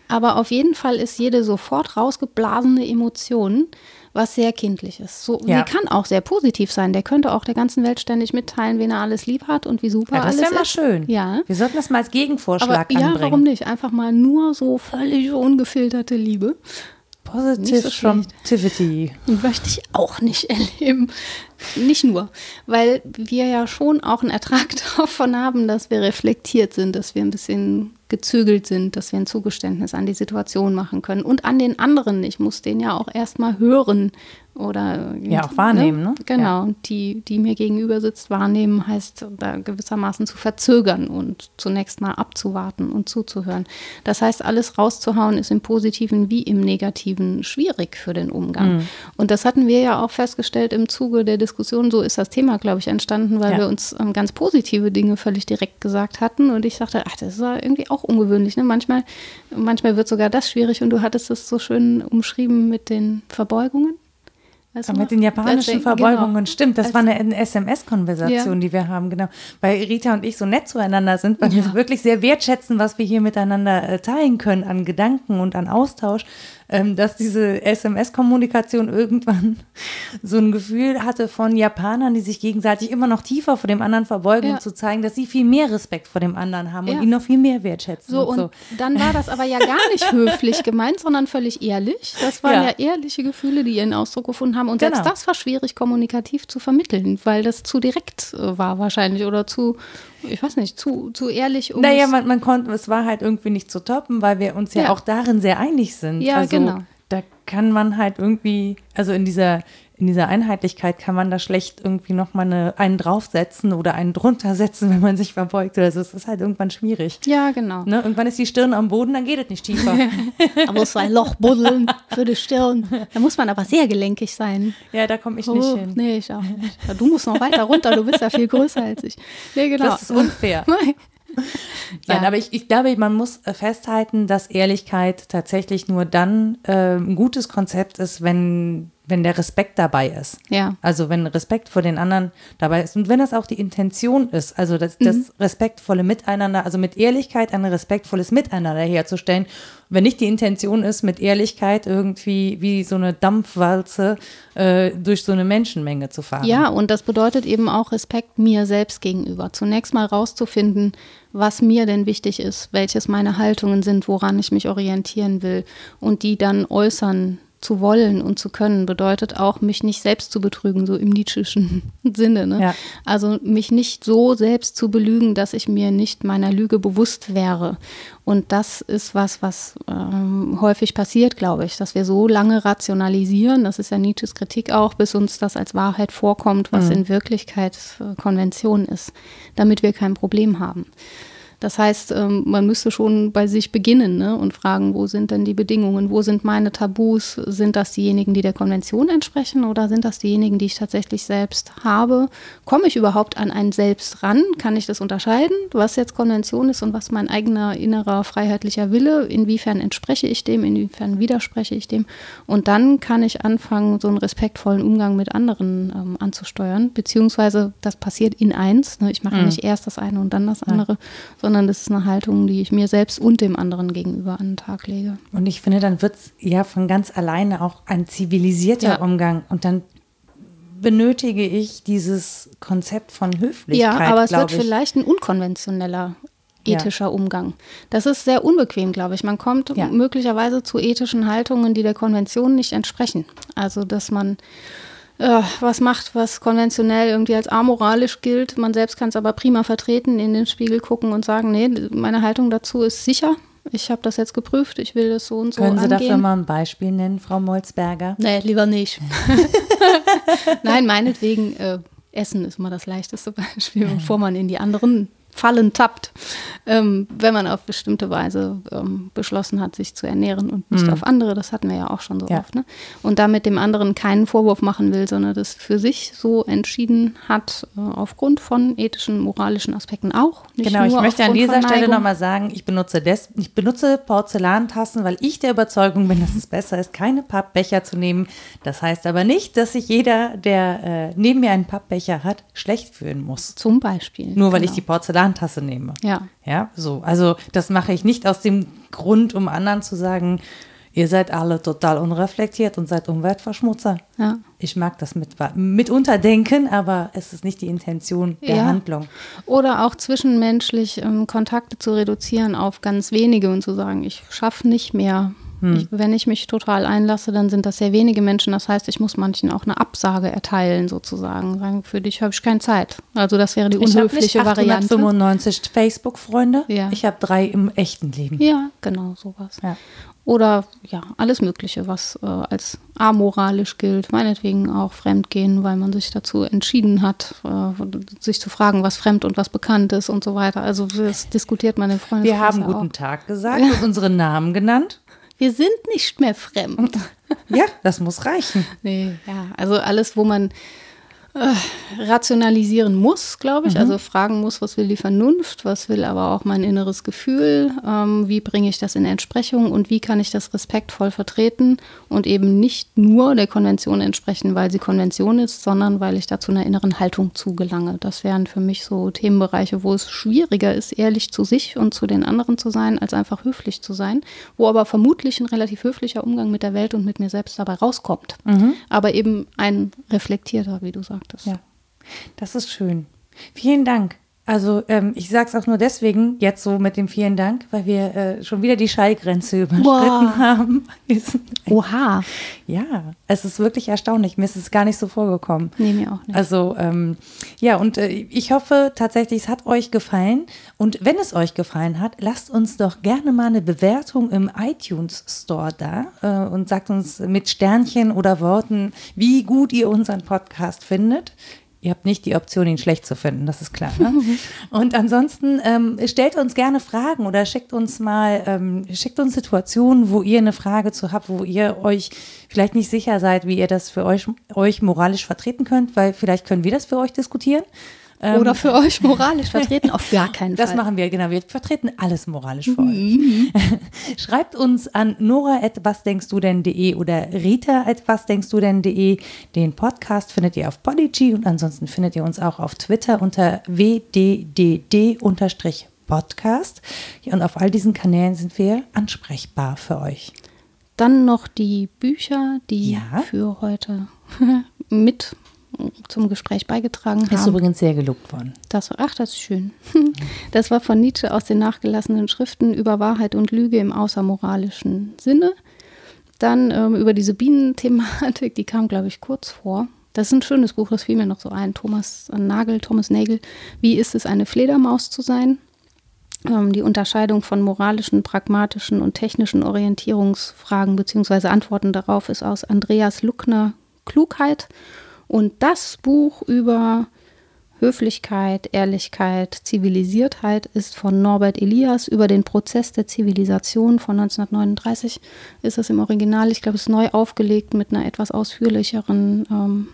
Aber auf jeden Fall ist jede sofort rausgeblasene Emotion was sehr kindlich ist. So, Ja. Die kann auch sehr positiv sein. Der könnte auch der ganzen Welt ständig mitteilen, wen er alles lieb hat und wie super Ja, das alles wäre mal ist. schön. Ja. Wir sollten das mal als Aber Gegenvorschlag ja, anbringen. warum nicht? Einfach mal nur so völlig ungefilterte Liebe. Positive so. Trumptivity. Möchte ich auch nicht erleben. Nicht nur, weil wir ja schon auch einen Ertrag davon haben, dass wir reflektiert sind, dass wir ein bisschen gezügelt sind, dass wir ein Zugeständnis an die Situation machen können und an den anderen. Ich muss den ja auch erstmal hören oder Ja, auch wahrnehmen, ne? Genau, die, die mir gegenüber sitzt, wahrnehmen heißt da gewissermaßen zu verzögern und zunächst mal abzuwarten und zuzuhören. Das heißt, alles rauszuhauen ist im Positiven wie im Negativen schwierig für den Umgang. Mhm. Und das hatten wir ja auch festgestellt im Zuge der Diskussion. So ist das Thema, glaube ich, entstanden, weil Ja. wir uns ähm, ganz positive Dinge völlig direkt gesagt hatten. Und ich sagte, ach, das ist ja irgendwie auch ungewöhnlich. Ne? Manchmal, manchmal wird sogar das schwierig. Und du hattest es so schön umschrieben mit den Verbeugungen. Weißt du Ja, mit den japanischen Deswegen, Verbeugungen, genau. stimmt. Das Also- war eine SMS-Konversation, Ja. die wir haben, genau. Weil Rita und ich so nett zueinander sind, weil wir wirklich sehr wertschätzen, was wir hier miteinander äh, teilen können an Gedanken und an Austausch, dass diese SMS-Kommunikation irgendwann so ein Gefühl hatte von Japanern, die sich gegenseitig immer noch tiefer vor dem anderen verbeugen, Ja. um zu zeigen, dass sie viel mehr Respekt vor dem anderen haben Ja. und ihn noch viel mehr wertschätzen. So, und dann war das aber ja gar nicht höflich gemeint, sondern völlig ehrlich. Das waren Ja. ja, ehrliche Gefühle, die ihren Ausdruck gefunden haben. Und selbst Genau. das war schwierig kommunikativ zu vermitteln, weil das zu direkt äh, war wahrscheinlich oder zu, ich weiß nicht, zu, zu ehrlich. Um Naja, es- man, man konnte, es war halt irgendwie nicht zu toppen, weil wir uns ja, Ja. auch darin sehr einig sind. Ja, also, genau. Da kann man halt irgendwie, also in dieser, in dieser Einheitlichkeit kann man da schlecht irgendwie nochmal eine, einen draufsetzen oder einen drunter setzen, wenn man sich verbeugt oder so. Es ist halt irgendwann schwierig. ja, genau. Ne? Irgendwann ist die Stirn am Boden, dann geht es nicht tiefer. Da muss ein Loch buddeln für die Stirn. Da muss man aber sehr gelenkig sein. ja, da komme ich nicht Oh, hin. Nee, ich auch nicht. Du musst noch weiter runter, du bist ja viel größer als ich. Nee, genau. Das ist unfair. Nein, Ja. aber ich, ich glaube, man muss äh, festhalten, dass Ehrlichkeit tatsächlich nur dann äh, ein gutes Konzept ist, wenn wenn der Respekt dabei ist. Ja. Also wenn Respekt vor den anderen dabei ist und wenn das auch die Intention ist, also das, das Mhm. respektvolle Miteinander, also mit Ehrlichkeit ein respektvolles Miteinander herzustellen. Wenn nicht die Intention ist, mit Ehrlichkeit irgendwie wie so eine Dampfwalze äh, durch so eine Menschenmenge zu fahren. Ja, und das bedeutet eben auch Respekt mir selbst gegenüber. Zunächst mal rauszufinden, was mir denn wichtig ist, welches meine Haltungen sind, woran ich mich orientieren will und die dann äußern zu wollen und zu können, bedeutet auch, mich nicht selbst zu betrügen, so im Nietzscheschen Sinne. Ne? Ja. Also mich nicht so selbst zu belügen, dass ich mir nicht meiner Lüge bewusst wäre. Und das ist was, was ähm, häufig passiert, glaube ich, dass wir so lange rationalisieren, das ist ja Nietzsches Kritik auch, bis uns das als Wahrheit vorkommt, was in Wirklichkeit äh, Konvention ist, damit wir kein Problem haben. Das heißt, ähm, man müsste schon bei sich beginnen ne, und fragen, wo sind denn die Bedingungen, wo sind meine Tabus? Sind das diejenigen, die der Konvention entsprechen oder sind das diejenigen, die ich tatsächlich selbst habe? Komme ich überhaupt an ein Selbst ran? Kann ich das unterscheiden, was jetzt Konvention ist und was mein eigener innerer freiheitlicher Wille? Inwiefern entspreche ich dem? Inwiefern widerspreche ich dem? Und dann kann ich anfangen, so einen respektvollen Umgang mit anderen ähm, anzusteuern, beziehungsweise das passiert in eins. Ne? Ich mache nicht erst das eine und dann das andere, sondern das ist eine Haltung, die ich mir selbst und dem anderen gegenüber an den Tag lege. Und ich finde, dann wird es ja von ganz alleine auch ein zivilisierter Ja. Umgang. Und dann benötige ich dieses Konzept von Höflichkeit. Ja, aber es wird ich. vielleicht ein unkonventioneller ethischer Umgang. Das ist sehr unbequem, glaube ich. Man kommt Ja. möglicherweise zu ethischen Haltungen, die der Konvention nicht entsprechen. Also, dass man äh, was macht, was konventionell irgendwie als amoralisch gilt. Man selbst kann es aber prima vertreten, in den Spiegel gucken und sagen, nee, meine Haltung dazu ist sicher. Ich habe das jetzt geprüft, ich will das so und so Können Sie angehen. dafür mal ein Beispiel nennen, Frau Molzberger? Nee, lieber nicht. Nein, meinetwegen, äh, Essen ist mal das leichteste Beispiel, bevor man in die anderen Fallen tappt, ähm, wenn man auf bestimmte Weise ähm, beschlossen hat, sich zu ernähren und nicht auf andere. Das hatten wir ja auch schon so Mhm. Ja. oft. Ne? Und damit dem anderen keinen Vorwurf machen will, sondern das für sich so entschieden hat, äh, aufgrund von ethischen, moralischen Aspekten auch. Nicht Genau, ich möchte an dieser Stelle nochmal sagen, ich benutze, des, ich benutze Porzellantassen, weil ich der Überzeugung bin, dass es besser ist, keine Pappbecher zu nehmen. Das heißt aber nicht, dass sich jeder, der äh, neben mir einen Pappbecher hat, schlecht fühlen muss. Zum Beispiel. Nur weil ich genau. die Porzellantasse nehme. Ja. Ja, so. Also das mache ich nicht aus dem Grund, um anderen zu sagen, ihr seid alle total unreflektiert und seid Umweltverschmutzer. Ja. Ich mag das mit, mitunter denken, aber es ist nicht die Intention der Ja. Handlung. Oder auch zwischenmenschlich ähm, Kontakte zu reduzieren auf ganz wenige und zu sagen, ich schaffe nicht mehr. Hm. Ich, wenn ich mich total einlasse, dann sind das sehr wenige Menschen. Das heißt, ich muss manchen auch eine Absage erteilen, sozusagen. Sagen, für dich habe ich keine Zeit. Also das wäre die Ich habe unhöfliche nicht Variante. 895 Facebook-Freunde. Ja. Ich habe drei im echten Leben. Ja, genau, sowas. Ja. Oder ja, alles Mögliche, was äh, als amoralisch gilt. Meinetwegen auch Fremdgehen, weil man sich dazu entschieden hat, äh, sich zu fragen, was fremd und was bekannt ist und so weiter. Also das diskutiert man in Freunden. Wir haben guten Tag gesagt und unsere Namen genannt. Wir sind nicht mehr fremd. Ja, das muss reichen. nee, ja, also alles, wo man äh, rationalisieren muss, glaube ich. Also fragen muss, was will die Vernunft, was will aber auch mein inneres Gefühl, ähm, wie bringe ich das in Entsprechung und wie kann ich das respektvoll vertreten und eben nicht nur der Konvention entsprechen, weil sie Konvention ist, sondern weil ich dazu einer inneren Haltung zugelange. Das wären für mich so Themenbereiche, wo es schwieriger ist, ehrlich zu sich und zu den anderen zu sein, als einfach höflich zu sein, wo aber vermutlich ein relativ höflicher Umgang mit der Welt und mit mir selbst dabei rauskommt. Aber eben ein reflektierter, wie du sagtest. Ja, das ist schön. Vielen Dank. Also ähm, ich sage es auch nur deswegen jetzt so mit dem vielen Dank, weil wir äh, schon wieder die Schallgrenze überschritten Boah. haben. Oha. ja, es ist wirklich erstaunlich. Mir ist es gar nicht so vorgekommen. Nee, mir auch nicht. Also ähm, ja, und äh, ich hoffe tatsächlich, es hat euch gefallen. Und wenn es euch gefallen hat, lasst uns doch gerne mal eine Bewertung im iTunes Store da äh, und sagt uns mit Sternchen oder Worten, wie gut ihr unseren Podcast findet. Ihr habt nicht die Option, ihn schlecht zu finden, das ist klar. Ne? Und ansonsten ähm, stellt uns gerne Fragen oder schickt uns mal, ähm, schickt uns Situationen, wo ihr eine Frage zu habt, wo ihr euch vielleicht nicht sicher seid, wie ihr das für euch, euch moralisch vertreten könnt, weil vielleicht können wir das für euch diskutieren. Oder für euch moralisch vertreten? Auf gar keinen Das Fall. machen wir, genau. Wir vertreten alles moralisch für euch. Schreibt uns an nora.wasdenkstudenn.de oder rita.wasdenkstudenn.de. Den Podcast findet ihr auf Podigy und ansonsten findet ihr uns auch auf Twitter unter wddd-podcast. Und auf all diesen Kanälen sind wir ansprechbar für euch. Dann noch die Bücher, die Ja. für heute mit zum Gespräch beigetragen Ist haben. übrigens sehr gelobt worden. Das, ach, das ist schön. Das war von Nietzsche aus den nachgelassenen Schriften über Wahrheit und Lüge im außermoralischen Sinne. Dann ähm, über diese Bienenthematik, die kam, glaube ich, kurz vor. Das ist ein schönes Buch, das fiel mir noch so ein. Thomas Nagel, Thomas Nagel. Wie ist es, eine Fledermaus zu sein? Ähm, die Unterscheidung von moralischen, pragmatischen und technischen Orientierungsfragen bzw. Antworten darauf ist aus Andreas Luckner Klugheit. Und das Buch über Höflichkeit, Ehrlichkeit, Zivilisiertheit ist von Norbert Elias über den Prozess der Zivilisation von 1939. Ist es im Original, ich glaube, es ist neu aufgelegt mit einer etwas ausführlicheren ähm,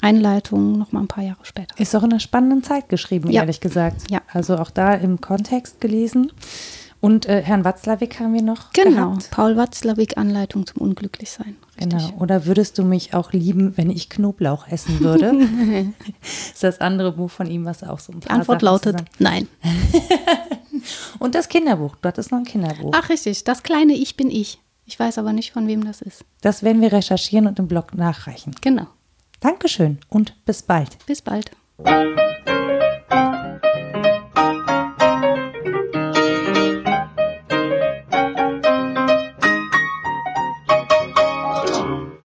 Einleitung, noch mal ein paar Jahre später. Ist auch in einer spannenden Zeit geschrieben, Ja. ehrlich gesagt. Ja. Also auch da im Kontext gelesen. Und äh, Herrn Watzlawick haben wir noch Genau, gehabt. Paul Watzlawick, Anleitung zum Unglücklichsein. Richtig. Genau. Oder würdest du mich auch lieben, wenn ich Knoblauch essen würde? ist das andere Buch von ihm, was auch so ein Die paar Antwort Sachen lautet zusammen- nein. Und das Kinderbuch. Du hattest noch ein Kinderbuch. Ach richtig, das kleine Ich bin ich. Ich weiß aber nicht, von wem das ist. Das werden wir recherchieren und im Blog nachreichen. Genau. Dankeschön und bis bald. Bis bald.